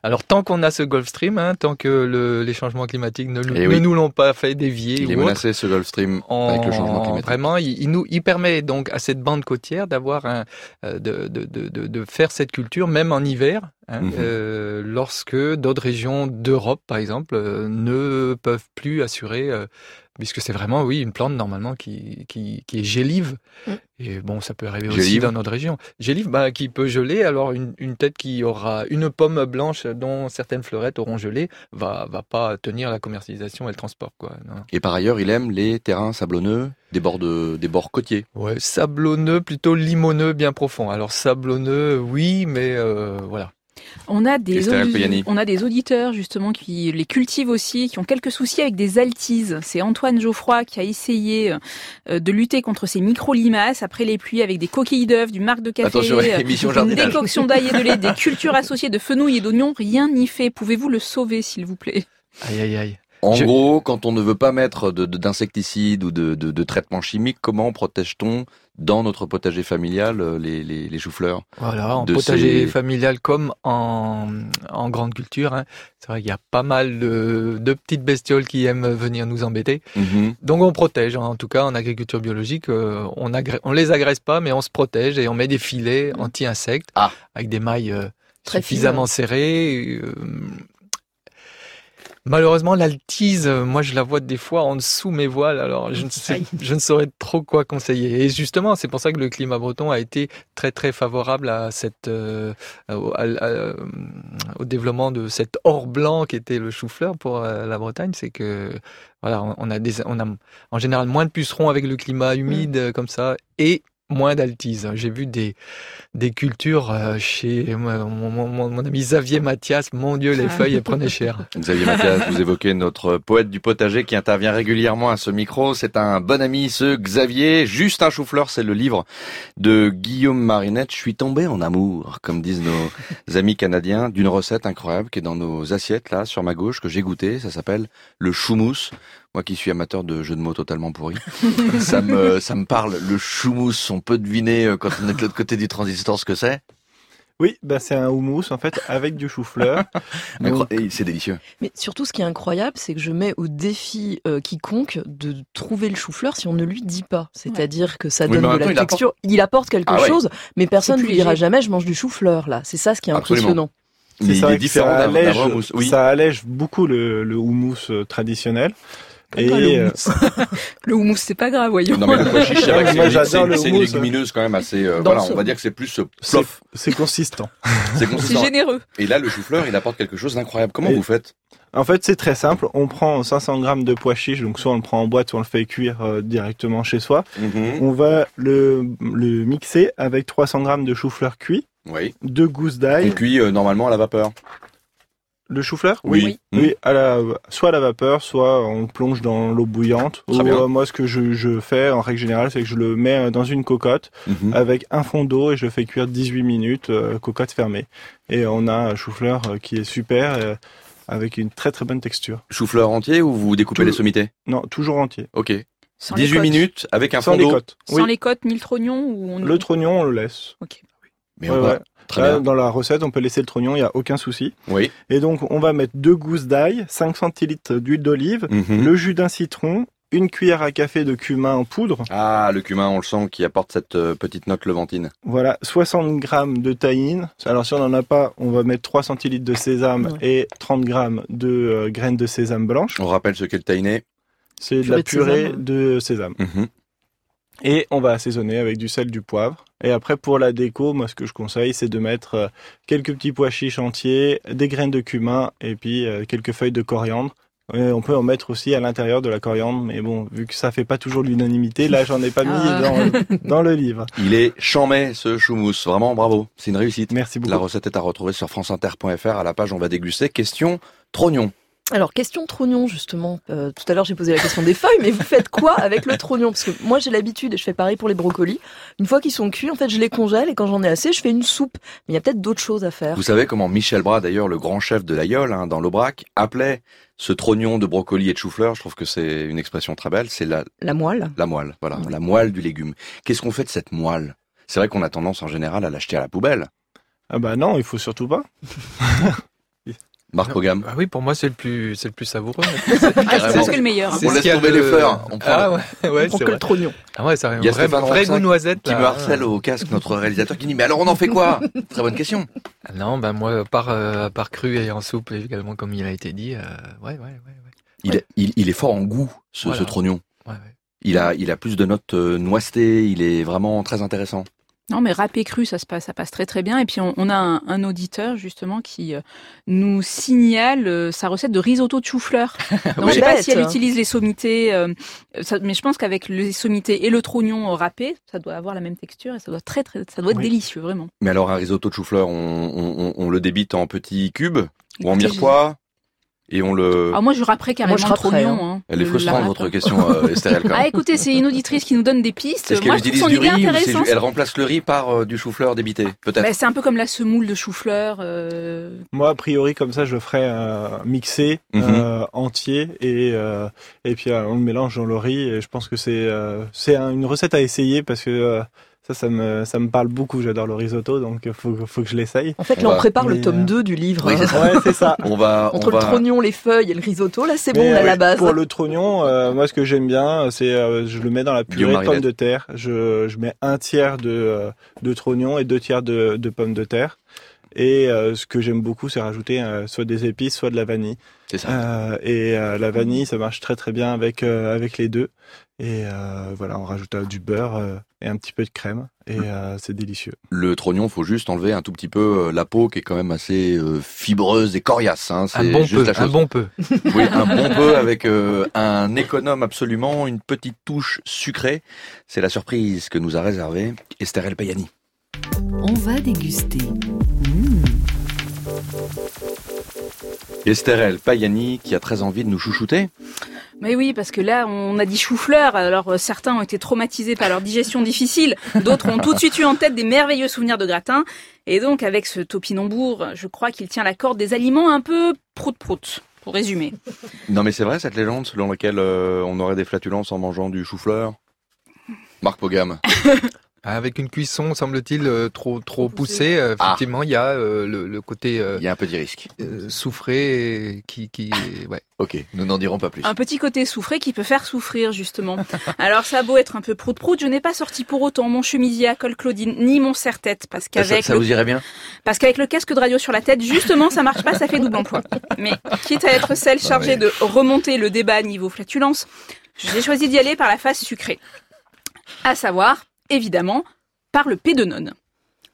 Speaker 8: Alors tant qu'on a ce Gulf Stream, hein, tant que le- les changements climatiques ne,
Speaker 7: Eh
Speaker 8: ne
Speaker 7: oui.
Speaker 8: nous l'ont pas fait dévier,
Speaker 7: Il est
Speaker 8: ou autre,
Speaker 7: menacé ce Gulf Stream avec le changement
Speaker 8: en-
Speaker 7: climatique.
Speaker 8: Vraiment, il, il nous, il permet donc à cette bande côtière d'avoir un, euh, de, de, de, de, de faire cette culture même en hiver, hein,
Speaker 7: Mhm.
Speaker 8: euh, lorsque d'autres régions d'Europe, par exemple, euh, ne peuvent plus assurer, euh, puisque c'est vraiment, oui, une plante normalement qui, qui, qui est gélive.
Speaker 2: Mm.
Speaker 8: Et bon, ça peut arriver aussi dans notre région. Gélive, bah, qui peut geler. Alors une, une tête qui aura une pomme blanche dont certaines fleurettes auront gelé, va, va pas tenir la commercialisation et le transport, quoi. Non.
Speaker 7: Et par ailleurs, il aime les terrains sablonneux, des bords de, des bords côtiers.
Speaker 8: Ouais, sablonneux, plutôt limoneux, bien profond. Alors sablonneux, oui, mais euh, voilà.
Speaker 2: On a des
Speaker 7: Esther
Speaker 2: audi-
Speaker 7: Alcoyani.
Speaker 2: on a des auditeurs justement qui les cultivent aussi, qui ont quelques soucis avec des altises. C'est Antoine Geoffroy qui a essayé euh, de lutter contre ces micro-limaces après les pluies avec des coquilles d'œufs, du marc de café, euh, une
Speaker 7: jardinage.
Speaker 2: décoction d'ail et de lait, des cultures associées de fenouil et d'oignons. Rien n'y fait. Pouvez-vous le sauver, s'il vous plaît?
Speaker 8: Aïe, aïe, aïe.
Speaker 7: En
Speaker 8: Je-
Speaker 7: gros, quand on ne veut pas mettre de- de- d'insecticides ou de, de, de traitements chimiques, comment protège-t-on dans notre potager familial euh, les, les, les choux-fleurs
Speaker 8: Voilà, en potager
Speaker 7: ces-
Speaker 8: familial comme en, en grande culture. hein. C'est vrai qu'il y a pas mal de, de petites bestioles qui aiment venir nous embêter.
Speaker 7: Mhm.
Speaker 8: Donc on protège, en tout cas en agriculture biologique, euh, on, on les agresse pas, mais on se protège et on met des filets anti-insectes
Speaker 7: Ah.
Speaker 8: avec des mailles euh,
Speaker 2: Très
Speaker 8: suffisamment serrées. euh, Malheureusement, l'altise, euh, moi je la vois des fois en dessous mes voiles, alors je ne, sais, je ne saurais trop quoi conseiller. Et justement, c'est pour ça que le climat breton a été très très favorable à cette, euh, au, à- à- au développement de cet or blanc qui était le chou-fleur pour euh, la Bretagne. C'est que voilà, on- a des, on a en général moins de pucerons avec le climat humide euh, comme ça, et moins d'altise. J'ai vu des, des cultures euh, chez mon, mon- mon- mon ami Xavier Mathias. Mon Dieu, les
Speaker 2: Ah.
Speaker 8: feuilles, elles prenaient cher.
Speaker 7: Xavier Mathias, vous évoquez notre poète du potager qui intervient régulièrement à ce micro. C'est un bon ami, ce Xavier. Juste un chou-fleur, c'est le livre de Guillaume Marinette. Je suis tombé en amour, comme disent nos amis canadiens, d'une recette incroyable qui est dans nos assiettes, là, sur ma gauche, que j'ai goûté. Ça s'appelle le choumousse. Moi qui suis amateur de jeux de mots totalement pourris, ça me, ça me parle. Le choumousse, on peut deviner euh, quand on est de l'autre côté du transistor ce que c'est?
Speaker 12: Oui, bah c'est un houmous en fait avec du chou-fleur.
Speaker 7: C'est délicieux.
Speaker 9: Mais surtout, ce qui est incroyable, c'est que je mets au défi euh, quiconque de trouver le chou-fleur si on ne lui dit pas. C'est-à-dire que ça
Speaker 7: Oui,
Speaker 9: donne
Speaker 7: en
Speaker 9: de la
Speaker 7: temps, il apporte-
Speaker 9: texture. Il apporte quelque
Speaker 7: Ah ouais.
Speaker 9: chose, mais personne ne lui dira jamais je mange du chou-fleur là. C'est ça ce qui est
Speaker 7: Absolument.
Speaker 9: impressionnant.
Speaker 12: c'est ça
Speaker 7: d'un
Speaker 12: allège.
Speaker 7: Oui.
Speaker 12: ça allège beaucoup le, le houmous euh,
Speaker 2: le
Speaker 12: euh,
Speaker 2: houmous. Le houmous, c'est pas grave, voyons.
Speaker 7: Non mais le pois chiche, c'est vrai que c'est- une légumineuse quand même assez. euh, voilà, on va dire que c'est plus euh,
Speaker 12: c'est
Speaker 7: plof.
Speaker 12: c'est consistant.
Speaker 7: C'est
Speaker 2: généreux.
Speaker 7: Et là, le chou-fleur, il apporte quelque chose d'incroyable. Comment
Speaker 12: Et-
Speaker 7: vous faites?
Speaker 12: En fait, c'est très simple. On prend 500 grammes de pois chiches, donc soit on le prend en boîte, soit on le fait cuire euh, directement chez soi. On va le, le mixer avec 300 grammes de chou-fleur cuit,
Speaker 7: Oui.
Speaker 12: deux gousses d'ail.
Speaker 7: cuit euh, normalement à la vapeur.
Speaker 12: Le chou-fleur
Speaker 7: Oui.
Speaker 12: Oui,
Speaker 7: Oui.
Speaker 12: à la, soit à la vapeur, soit on le plonge dans l'eau bouillante.
Speaker 7: Très
Speaker 12: Ou,
Speaker 7: bien.
Speaker 12: euh, moi, ce que je, je fais en règle générale, c'est que je le mets euh, dans une cocotte
Speaker 7: Mhm.
Speaker 12: avec un fond d'eau et je le fais cuire 18 minutes, euh, cocotte fermée. Et on a un chou-fleur euh, qui est super, euh, avec une très très bonne texture.
Speaker 7: Chou-fleur entier ou vous découpez
Speaker 12: Tout-
Speaker 7: les sommités?
Speaker 12: Non, toujours entier.
Speaker 7: Ok.
Speaker 2: Sans les
Speaker 7: 18
Speaker 2: côtes.
Speaker 7: minutes avec un
Speaker 12: Sans
Speaker 7: fond
Speaker 12: les
Speaker 7: d'eau.
Speaker 12: côtes.
Speaker 2: Sans
Speaker 12: Oui.
Speaker 2: les côtes ni le trognon ou on...
Speaker 12: Le trognon, on le laisse.
Speaker 2: Ok.
Speaker 7: Mais
Speaker 12: Ouais,
Speaker 7: on va-
Speaker 12: ouais.
Speaker 7: Très
Speaker 12: Là,
Speaker 7: bien.
Speaker 12: Dans la recette, on peut laisser le trognon, il n'y a aucun souci.
Speaker 7: Oui.
Speaker 12: Et donc, on va mettre deux gousses d'ail, 5 centilitres d'huile d'olive,
Speaker 7: Mhm.
Speaker 12: le jus d'un citron, une cuillère à café de cumin en poudre,
Speaker 7: Ah, le cumin, on le sent, qui apporte cette euh, petite note levantine.
Speaker 12: voilà, 60 grammes de tahine. Alors, si on n'en a pas, on va mettre 3 centilitres de sésame
Speaker 9: Ouais.
Speaker 12: et 30 grammes de euh, graines de sésame blanche.
Speaker 7: On rappelle ce qu'est le tahiné.
Speaker 12: C'est de
Speaker 9: Purée
Speaker 12: la
Speaker 9: de
Speaker 12: purée
Speaker 9: sésame.
Speaker 12: de sésame.
Speaker 7: Mhm.
Speaker 12: Et on va assaisonner avec du sel, du poivre. Et après, pour la déco, moi, ce que je conseille, c'est de mettre euh, quelques petits pois chiches entiers, des graines de cumin et puis euh, quelques feuilles de coriandre. Et on peut en mettre aussi à l'intérieur de la coriandre, mais bon, vu que ça fait pas toujours l'unanimité, là, j'en ai pas mis
Speaker 2: Ah.
Speaker 12: dans, dans le livre.
Speaker 7: Il est chamé, ce choumousse. Vraiment, bravo. C'est une réussite.
Speaker 12: Merci beaucoup.
Speaker 7: La recette est à retrouver sur franceinter.fr. À la page, on va déguster. Question trognon.
Speaker 9: Alors, question trognon, justement. Euh, tout à l'heure, j'ai posé la question des feuilles, mais vous faites quoi avec le trognon? Parce que moi, j'ai l'habitude, et je fais pareil pour les brocolis. Une fois qu'ils sont cuits, en fait, je les congèle, et quand j'en ai assez, je fais une soupe. Mais il y a peut-être d'autres choses à faire.
Speaker 7: Vous savez comment Michel Bras, d'ailleurs, le grand chef de l'aïeul, hein, dans l'Aubrac, appelait ce trognon de brocoli et de chou-fleur. Je trouve que c'est une expression très belle. C'est la,
Speaker 9: La moelle.
Speaker 7: la moelle. Voilà.
Speaker 9: Ouais.
Speaker 7: La moelle du légume. Qu'est-ce qu'on fait de cette moelle? C'est vrai qu'on a tendance en général à l'acheter à la poubelle.
Speaker 12: Ah bah non, il faut surtout pas.
Speaker 7: Marc Ogam.
Speaker 8: Ah oui, pour moi, c'est le plus, c'est le plus savoureux.
Speaker 2: Ah, c'est presque le meilleur.
Speaker 8: C'est
Speaker 7: On laisse tomber
Speaker 8: de-
Speaker 7: les fleurs. On prend
Speaker 8: Ah ouais, ouais,
Speaker 9: Pour
Speaker 8: c'est
Speaker 9: que
Speaker 8: vrai.
Speaker 9: le trognon.
Speaker 8: Ah ouais, ça a un
Speaker 7: Il y a
Speaker 8: vrai, vrai goût noisette.
Speaker 7: qui
Speaker 8: là.
Speaker 7: me harcèle au casque, notre réalisateur, qui dit, mais alors on en fait quoi? Très bonne question.
Speaker 8: Ah Non, ben moi, par, euh, par cru et en soupe, également, comme il a été dit, euh, ouais, ouais, ouais, ouais.
Speaker 7: Il, est- il, il est fort en goût, ce,
Speaker 8: Voilà.
Speaker 7: ce trognon.
Speaker 8: ouais, ouais.
Speaker 7: Il a, il a plus de notes euh, noissetées, il est vraiment très intéressant.
Speaker 2: Non, mais râpé cru, ça se passe, ça passe très très bien. Et puis on, on a un, un auditeur justement qui euh, nous signale euh, sa recette de risotto de chou-fleur. Donc
Speaker 7: Oui.
Speaker 2: je sais pas si elle utilise les sommités, euh, ça- mais je pense qu'avec les sommités et le trognon râpé, ça doit avoir la même texture et ça doit très très, ça doit être
Speaker 12: Oui.
Speaker 2: délicieux vraiment.
Speaker 7: Mais alors un risotto de chou-fleur, on, on, on- on le débite en petits cubes ou en mirepoix? Et on le.
Speaker 2: Ah moi je râperais carrément
Speaker 9: je
Speaker 2: le
Speaker 9: râperais,
Speaker 2: trognon. hein,
Speaker 7: Elle est
Speaker 2: le-
Speaker 7: frustrante votre question, euh, Esther.
Speaker 2: Ah écoutez, c'est une auditrice qui nous donne des pistes.
Speaker 7: Est-ce
Speaker 2: Moi
Speaker 7: qu'elle
Speaker 2: je trouve
Speaker 7: utilise
Speaker 2: son
Speaker 7: du
Speaker 2: idée
Speaker 7: riz ou elle remplace le riz par euh, du chou-fleur débité Peut-être?
Speaker 2: Bah, c'est un peu comme la semoule de chou-fleur. euh,
Speaker 12: Moi, a priori, comme ça, je ferais euh, mixé,
Speaker 7: Mhm.
Speaker 12: euh, entier, et euh, et puis euh, on le mélange dans le riz. Et je pense que c'est euh, c'est un- une recette à essayer parce que euh, ça, ça me ça me parle beaucoup. J'adore le risotto, donc euh, faut faut que je l'essaye.
Speaker 9: En fait, là, on prépare le tome
Speaker 12: euh,
Speaker 9: 2 du livre.
Speaker 7: Oui, c'est ça.
Speaker 12: Ouais, c'est ça.
Speaker 7: On va,
Speaker 9: Entre
Speaker 7: on
Speaker 9: le
Speaker 7: va.
Speaker 9: trognon, les feuilles et le risotto, là, c'est bon, on a
Speaker 12: euh,
Speaker 9: la base.
Speaker 12: Pour le trognon, euh, moi, ce que j'aime bien, c'est euh, je le mets dans la purée de pommes de terre. Je, je mets un tiers de, euh, de trognon et deux tiers de, de pommes de terre. Et euh, ce que j'aime beaucoup, c'est rajouter euh, soit des épices, soit de la vanille.
Speaker 7: C'est ça.
Speaker 12: Euh, et euh, la vanille, ça marche très très bien avec euh, avec les deux. Et euh, voilà, on rajoute euh, du beurre euh, et un petit peu de crème, et euh, c'est délicieux.
Speaker 7: Le trognon, faut juste enlever un tout petit peu la peau qui est quand même assez euh, fibreuse et coriace. Hein.
Speaker 8: Un bon
Speaker 7: juste
Speaker 8: peu,
Speaker 7: la
Speaker 8: un
Speaker 7: chose.
Speaker 8: bon peu.
Speaker 7: Oui, un bon peu avec euh, un économe absolument, une petite touche sucrée. C'est la surprise que nous a réservée Esther El Payani.
Speaker 10: On va déguster. Mmh.
Speaker 7: Esther El Payani qui a très envie de nous chouchouter?
Speaker 2: Mais oui, parce que là, on a dit chou-fleur. Alors, euh, certains ont été traumatisés par leur digestion difficile. D'autres ont tout de suite eu en tête des merveilleux souvenirs de gratin. Et donc, avec ce topinambour, je crois qu'il tient la corde des aliments un peu prout-prout, pour résumer.
Speaker 7: Non mais c'est vrai cette légende selon laquelle euh, on aurait des flatulences en mangeant du chou-fleur? Marc Pogam.
Speaker 8: Avec une cuisson, semble-t-il, euh, trop trop poussée, euh, effectivement, il y a euh, le, le côté
Speaker 7: Il y a un petit risque.
Speaker 8: euh, soufré et qui qui ouais.
Speaker 7: Ok, nous n'en dirons pas plus.
Speaker 2: Un petit côté souffré qui peut faire souffrir, justement. Alors, ça a beau être un peu prout-prout, je n'ai pas sorti pour autant mon chemisier à col Claudine, ni mon serre-tête, parce qu'avec
Speaker 7: ça
Speaker 2: le
Speaker 7: vous irait bien
Speaker 2: Parce qu'avec le casque de radio sur la tête, justement, ça marche pas, ça fait double emploi. Mais quitte à être celle chargée de remonter le débat niveau flatulence, j'ai choisi d'y aller par la face sucrée. À savoir, évidemment, par le pédonone.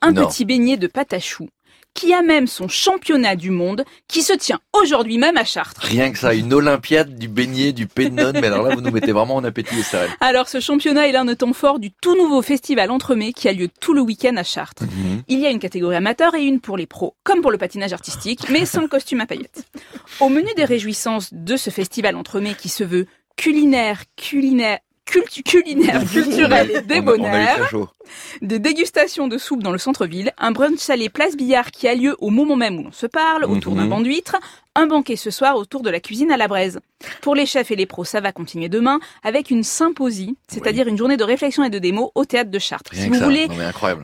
Speaker 2: Un
Speaker 7: Non.
Speaker 2: petit beignet de pâte à choux, qui a même son championnat du monde, qui se tient aujourd'hui même à Chartres.
Speaker 7: Rien que ça, une olympiade du beignet, du pénone, mais alors là vous nous mettez vraiment en appétit Esther El.
Speaker 2: Alors, ce championnat est l'un des temps forts du tout nouveau festival Entremets qui a lieu tout le week-end à Chartres.
Speaker 7: Mhm.
Speaker 2: Il y a une catégorie amateur et une pour les pros, comme pour le patinage artistique, mais sans le costume à paillettes. Au menu des réjouissances de ce festival Entremets qui se veut culinaire, culinaire, cultu- culinaire, culturel et
Speaker 7: On on
Speaker 2: débonnaire, des dégustations de soupe dans le centre-ville, un brunch salé place Billard qui a lieu au moment même où l'on se parle, autour d'un
Speaker 7: Mhm.
Speaker 2: banc d'huîtres, un banquet ce soir autour de la cuisine à la braise. Pour les chefs et les pros, ça va continuer demain avec une symposie, c'est-à-dire une journée de réflexion et de démo au théâtre de Chartres.
Speaker 7: Rien
Speaker 2: si vous
Speaker 7: ça.
Speaker 2: voulez
Speaker 7: Non.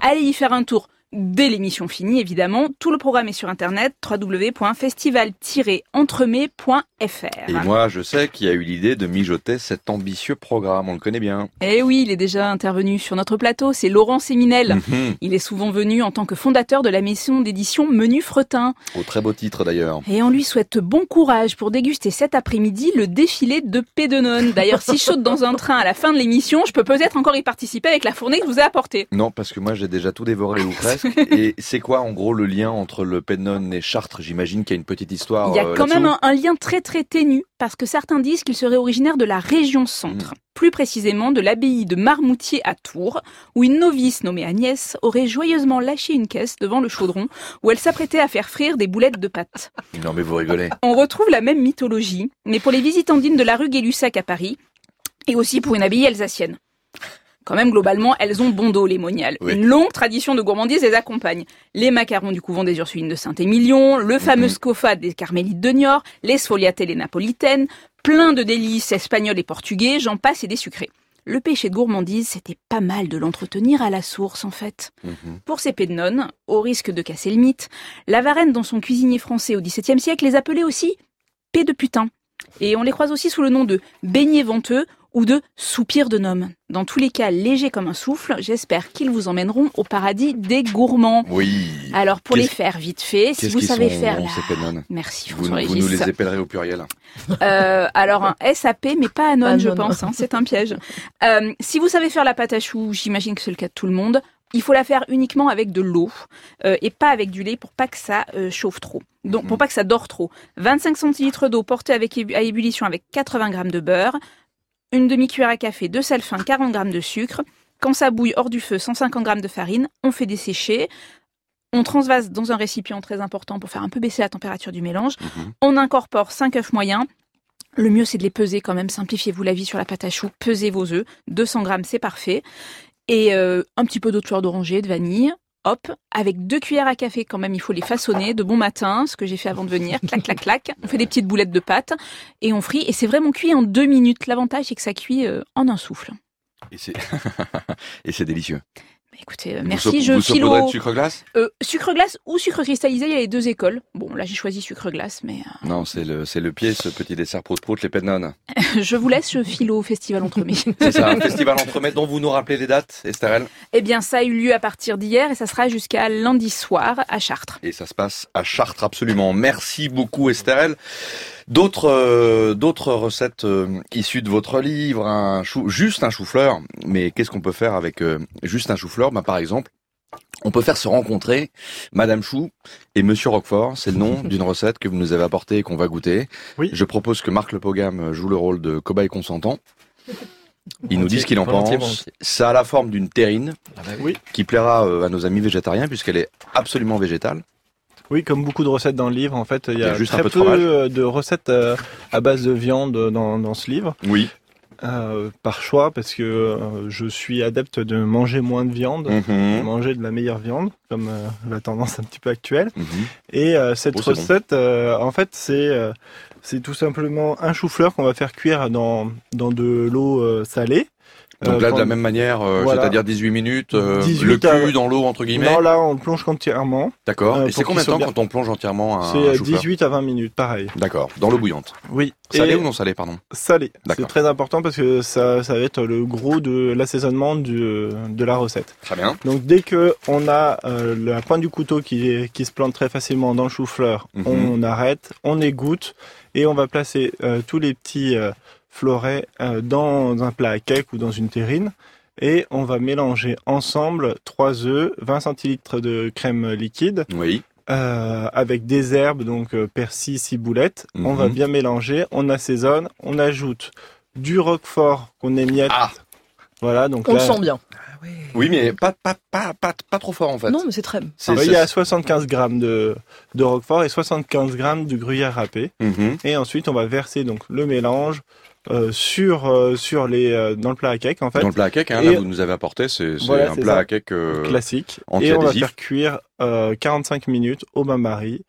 Speaker 2: Allez y faire un tour dès l'émission finie, évidemment. Tout le programme est sur internet www.festival-entremets.fr.
Speaker 7: Et moi je sais qui a eu l'idée de mijoter cet ambitieux programme, on le connaît bien.
Speaker 2: Eh oui, il est déjà intervenu sur notre plateau, c'est Laurent Séminel.
Speaker 7: Mhm.
Speaker 2: Il est souvent venu en tant que fondateur de la maison d'édition Menu Fretin.
Speaker 7: Au très beau titre d'ailleurs.
Speaker 2: Et on lui souhaite bon courage pour déguster cet après-midi le défilé de Pédenone. D'ailleurs, si je saute dans un train à la fin de l'émission, je peux peut-être encore y participer avec la fournée que je vous ai apportée.
Speaker 7: Non, parce que moi j'ai déjà tout dévoré ou presque. Et c'est quoi en gros le lien entre le Pénon et Chartres? J'imagine qu'il y a une petite histoire.
Speaker 2: Il y a
Speaker 7: euh,
Speaker 2: quand même un, un lien très très ténu parce que certains disent qu'il serait originaire de la région centre, plus précisément de l'abbaye de Marmoutier à Tours, où une novice nommée Agnès aurait joyeusement lâché une caisse devant le chaudron où elle s'apprêtait à faire frire des boulettes de pâte.
Speaker 7: Non mais vous rigolez.
Speaker 2: On retrouve la même mythologie, mais pour les visitandines de la rue Gay-Lussac à Paris, et aussi pour une abbaye alsacienne. Quand même, globalement, elles ont bon dos, les moniales.
Speaker 7: Oui.
Speaker 2: Une longue tradition de gourmandise les accompagne. Les macarons du couvent des Ursulines de Saint-Émilion, le fameux scofa des Carmélites de Niort, les sfogliatelles napolitaines, plein de délices espagnols et portugais, j'en passe et des sucrés. Le péché de gourmandise, c'était pas mal de l'entretenir à la source, en fait.
Speaker 7: Mhm.
Speaker 2: Pour ces pédenones, au risque de casser le mythe, la Varenne, dans son cuisinier français au XVIIe siècle, les appelait aussi paix de putain. Et on les croise aussi sous le nom de beignets venteux ou de soupir de gnome. Dans tous les cas, légers comme un souffle, j'espère qu'ils vous emmèneront au paradis des gourmands.
Speaker 7: Oui.
Speaker 2: Alors pour les faire vite fait, si vous savez
Speaker 7: sont
Speaker 2: faire
Speaker 7: bons,
Speaker 2: la... Merci
Speaker 7: Vous, vous nous les épellerez au pluriel.
Speaker 2: Euh, alors un SAP, mais pas Anon,
Speaker 9: Ah,
Speaker 2: je
Speaker 9: non,
Speaker 2: pense. hein, c'est un piège. Euh, si vous savez faire la pâte à choux, j'imagine que c'est le cas de tout le monde. Il faut la faire uniquement avec de l'eau euh, et pas avec du lait pour pas que ça euh, chauffe trop. Donc pour pas que ça dort trop. 25 centilitres d'eau portée avec à ébullition avec 80 grammes de beurre, une demi-cuillère à café de sel fin, 40 grammes de sucre. Quand ça bouille hors du feu, 150 grammes de farine. On fait dessécher. On transvase dans un récipient très important pour faire un peu baisser la température du mélange. On incorpore 5 œufs moyens. Le mieux, c'est de les peser quand même. Simplifiez-vous la vie sur la pâte à choux. Pesez vos œufs. 200 grammes, c'est parfait. Et euh, un petit peu d'eau de fleur d'oranger, de vanille. Hop, avec deux cuillères à café quand même, il faut les façonner de bon matin, ce que j'ai fait avant de venir. Clac, clac, clac. On fait des petites boulettes de pâte et on frit. Et c'est vraiment cuit en deux minutes. L'avantage, c'est que ça cuit euh, en un souffle.
Speaker 7: Et c'est et c'est délicieux.
Speaker 2: Écoutez, euh,
Speaker 7: Vous
Speaker 2: merci.
Speaker 7: sau-
Speaker 2: je
Speaker 7: vous saupoudrez de sucre glace?
Speaker 2: Euh, sucre glace ou sucre cristallisé, il y a les deux écoles. Bon, là j'ai choisi sucre glace, mais
Speaker 7: Non, c'est le, c'est le pied, ce petit dessert prout-prout, les pénones.
Speaker 2: euh, je vous laisse, je file au festival Entremets.
Speaker 7: C'est ça, un festival entremets dont vous nous rappelez les dates, Estherelle
Speaker 2: Eh bien, ça a eu lieu à partir d'hier et ça sera jusqu'à lundi soir à Chartres.
Speaker 7: Et ça se passe à Chartres, absolument. Merci beaucoup, Estherelle. D'autres euh, d'autres recettes euh, issues de votre livre, un chou, juste un chou-fleur. Mais qu'est-ce qu'on peut faire avec euh, juste un chou-fleur? Ben, Par exemple, on peut faire se rencontrer Madame Chou et Monsieur Roquefort. C'est le nom d'une recette que vous nous avez apportée et qu'on va goûter.
Speaker 12: Oui.
Speaker 7: Je propose que Marc Lepogam joue le rôle de cobaye consentant. Il nous dit ce qu'il en pense. Ça a la forme d'une terrine
Speaker 8: Ah bah
Speaker 12: Oui.
Speaker 7: qui plaira euh, à nos amis végétariens puisqu'elle est absolument végétale.
Speaker 12: Oui, comme beaucoup de recettes dans le livre, en fait, il y
Speaker 7: Il y
Speaker 12: a,
Speaker 7: un
Speaker 12: très
Speaker 7: peu de
Speaker 12: euh, de recettes euh, à base de viande dans, dans ce livre.
Speaker 7: Oui.
Speaker 12: Euh, par choix, parce que euh, je suis adepte de manger moins de viande,
Speaker 7: Mhm.
Speaker 12: de manger de la meilleure viande, comme euh, la tendance un petit peu actuelle.
Speaker 7: Mhm.
Speaker 12: Et euh, cette
Speaker 7: Oh, bon.
Speaker 12: recette, euh, en fait, c'est euh, c'est tout simplement un chou-fleur qu'on va faire cuire dans, dans de l'eau euh, salée.
Speaker 7: Donc
Speaker 12: Euh,
Speaker 7: là, de la même manière, euh,
Speaker 12: Voilà.
Speaker 7: c'est-à-dire 18 minutes, euh,
Speaker 12: 18
Speaker 7: le cul
Speaker 12: à-
Speaker 7: dans l'eau, entre guillemets.
Speaker 12: Non, là, on plonge entièrement.
Speaker 7: D'accord.
Speaker 12: euh,
Speaker 7: Et c'est combien de temps
Speaker 12: bien-
Speaker 7: quand on plonge entièrement un
Speaker 12: C'est euh,
Speaker 7: chou-fleur
Speaker 12: 18 à 20 minutes, pareil.
Speaker 7: D'accord. Dans l'eau bouillante.
Speaker 12: Oui.
Speaker 7: Salé ou non salé, pardon
Speaker 12: Salé. C'est très important parce que ça, ça va être le gros de l'assaisonnement de la recette.
Speaker 7: Très bien.
Speaker 12: Donc dès que on a euh, la pointe du couteau qui, qui se plante très facilement dans le chou-fleur,
Speaker 7: Mhm.
Speaker 12: on arrête, on égoutte et on va placer euh, tous les petits euh, fleurets euh, dans un plat à cake ou dans une terrine et on va mélanger ensemble 3 œufs, 20 centilitres de crème liquide
Speaker 7: Oui.
Speaker 12: euh, avec des herbes, donc euh, persil, ciboulette. On
Speaker 7: Mhm.
Speaker 12: va bien mélanger, on assaisonne, on ajoute du roquefort qu'on émiette.
Speaker 7: Ah.
Speaker 12: Voilà, donc
Speaker 9: On
Speaker 12: là,
Speaker 9: le sent bien.
Speaker 7: Oui, mais pas, pas, pas, pas, pas trop fort en fait.
Speaker 9: Non, mais c'est très.
Speaker 7: C'est-
Speaker 12: il y a
Speaker 7: c'est-
Speaker 12: 75 grammes de, de roquefort et 75 grammes de gruyère râpé.
Speaker 7: Mhm.
Speaker 12: Et ensuite, on va verser donc le mélange euh, sur euh, sur les euh, dans le plat à cake en fait.
Speaker 7: Dans le plat à cake, hein, là, vous nous avez apporté, c'est
Speaker 12: Voilà,
Speaker 7: un plat
Speaker 12: ça.
Speaker 7: à cake euh,
Speaker 12: classique. Et on va faire cuire euh, 45 minutes au bain-marie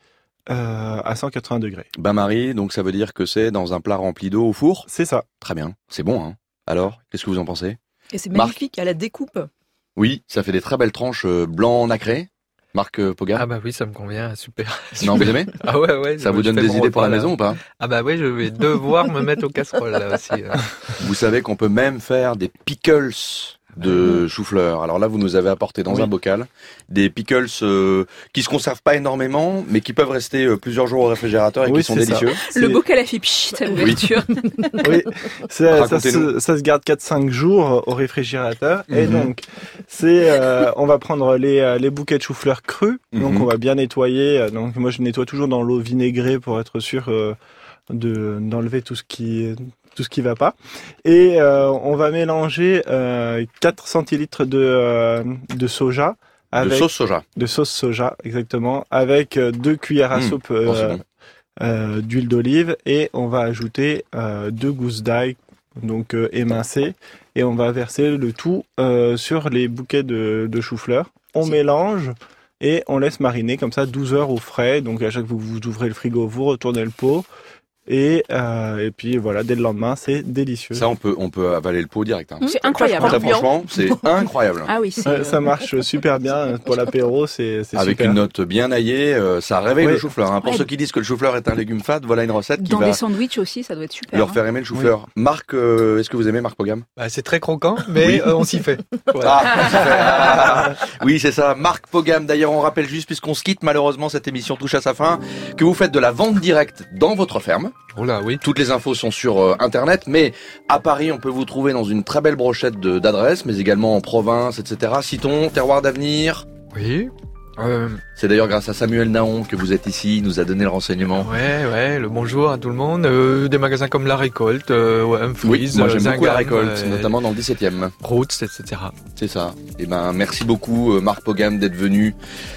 Speaker 12: euh, à 180 degrés.
Speaker 7: Bain-marie, donc ça veut dire que c'est dans un plat rempli d'eau au four?
Speaker 12: C'est ça.
Speaker 7: Très bien. C'est bon, hein Alors, qu'est-ce que vous en pensez?
Speaker 9: Et c'est
Speaker 7: Marc?
Speaker 9: magnifique à la découpe.
Speaker 7: Oui, ça fait des très belles tranches blanc nacré. Marc euh, Pogam
Speaker 8: Ah bah oui, ça me convient, super.
Speaker 7: Non, vous aimez
Speaker 8: Ah ouais, ouais.
Speaker 7: Ça vous donne des idées pour la
Speaker 8: là.
Speaker 7: maison ou pas
Speaker 8: Ah bah oui, je vais devoir me mettre aux casseroles là aussi. euh.
Speaker 7: Vous savez qu'on peut même faire des pickles de chou-fleur. Alors là, vous nous avez apporté dans
Speaker 12: Oui.
Speaker 7: un bocal des pickles euh, qui se conservent pas énormément, mais qui peuvent rester euh, plusieurs jours au réfrigérateur et
Speaker 12: Oui,
Speaker 7: qui sont délicieux.
Speaker 2: Le bocal a fait pchit à l'ouverture.
Speaker 12: Oui, ça, se, ça se garde 4-5 jours au réfrigérateur. Et
Speaker 7: Mhm.
Speaker 12: donc, c'est, euh, on va prendre les, euh, les bouquets de chou-fleur crus. Donc,
Speaker 7: Mhm.
Speaker 12: on va bien nettoyer. Euh, Donc, moi, je nettoie toujours dans l'eau vinaigrée pour être sûr euh, de d'enlever tout ce qui tout ce qui va pas. Et euh, on va mélanger euh, 4 centilitres de, euh, de soja. Avec,
Speaker 7: De sauce soja.
Speaker 12: de sauce soja, exactement, avec euh, deux cuillères à
Speaker 7: Mmh.
Speaker 12: soupe euh,
Speaker 7: bon.
Speaker 12: euh, d'huile d'olive et on va ajouter euh, deux gousses d'ail donc euh, émincées et on va verser le tout euh, sur les bouquets de, de chou-fleur. On mélange et on laisse mariner comme ça 12 heures au frais. Donc à chaque fois que vous ouvrez le frigo, vous retournez le pot et, euh, et puis voilà, dès le lendemain, c'est délicieux.
Speaker 7: Ça, on peut, on peut avaler le pot direct. hein.
Speaker 2: C'est incroyable.
Speaker 7: Très franchement, c'est incroyable.
Speaker 2: Ah oui.
Speaker 12: Ouais, ça marche super bien pour l'apéro, c'est c'est
Speaker 7: Avec
Speaker 12: super.
Speaker 7: une note bien aillée, euh, ça réveille
Speaker 12: Oui.
Speaker 7: le chou-fleur. hein. Pour
Speaker 2: Ouais.
Speaker 7: ceux qui disent que le chou-fleur est un légume fat, voilà une recette qui
Speaker 2: Dans
Speaker 7: va
Speaker 2: des sandwichs aussi, ça doit être super.
Speaker 7: leur
Speaker 2: hein.
Speaker 7: faire aimer le chou-fleur. Marc, euh, est-ce que vous aimez Marc Pogam?
Speaker 8: Bah, c'est très croquant, mais
Speaker 7: Oui.
Speaker 8: euh, on s'y fait. Voilà.
Speaker 7: Ah, super. oui, c'est ça. Marc Pogam. D'ailleurs, on rappelle juste, puisqu'on se quitte, malheureusement, cette émission touche à sa fin, que vous faites de la vente directe dans votre ferme.
Speaker 8: Oh là, oui.
Speaker 7: Toutes les infos sont sur euh, Internet, mais à Paris, on peut vous trouver dans une très belle brochette d'adresses, mais également en province, etc. Citons, Terroir d'avenir.
Speaker 8: Oui. Euh,
Speaker 7: C'est d'ailleurs grâce à Samuel Naon que vous êtes ici, il nous a donné le renseignement.
Speaker 8: ouais, ouais, le bonjour à tout le monde. Euh, des magasins comme La Récolte, euh, ouais, Humphries,
Speaker 7: Oui, moi
Speaker 8: euh,
Speaker 7: j'aime beaucoup la récolte,
Speaker 8: euh,
Speaker 7: notamment dans le 17e.
Speaker 8: Roots, etc.
Speaker 7: C'est ça. Et ben merci beaucoup euh, Marc Pogam d'être venu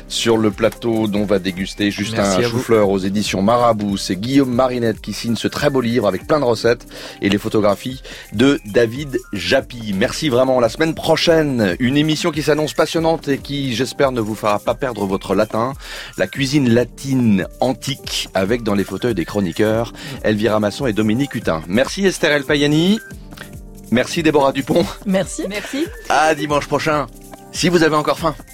Speaker 7: sur le plateau dont va déguster Justin
Speaker 8: Merci vous.
Speaker 7: Chou-fleur aux éditions Marabout. C'est Guillaume Marinette qui signe ce très beau livre avec plein de recettes et les photographies de David Japy. Merci vraiment. La semaine prochaine, une émission qui s'annonce passionnante et qui j'espère ne vous fera pas perdre votre latin. La cuisine latine antique avec dans les fauteuils des chroniqueurs Elvira Masson et Dominique Hutin. Merci Esther El Payani. Merci Déborah Dupont.
Speaker 9: Merci.
Speaker 2: Merci.
Speaker 7: À dimanche prochain. Si vous avez encore faim,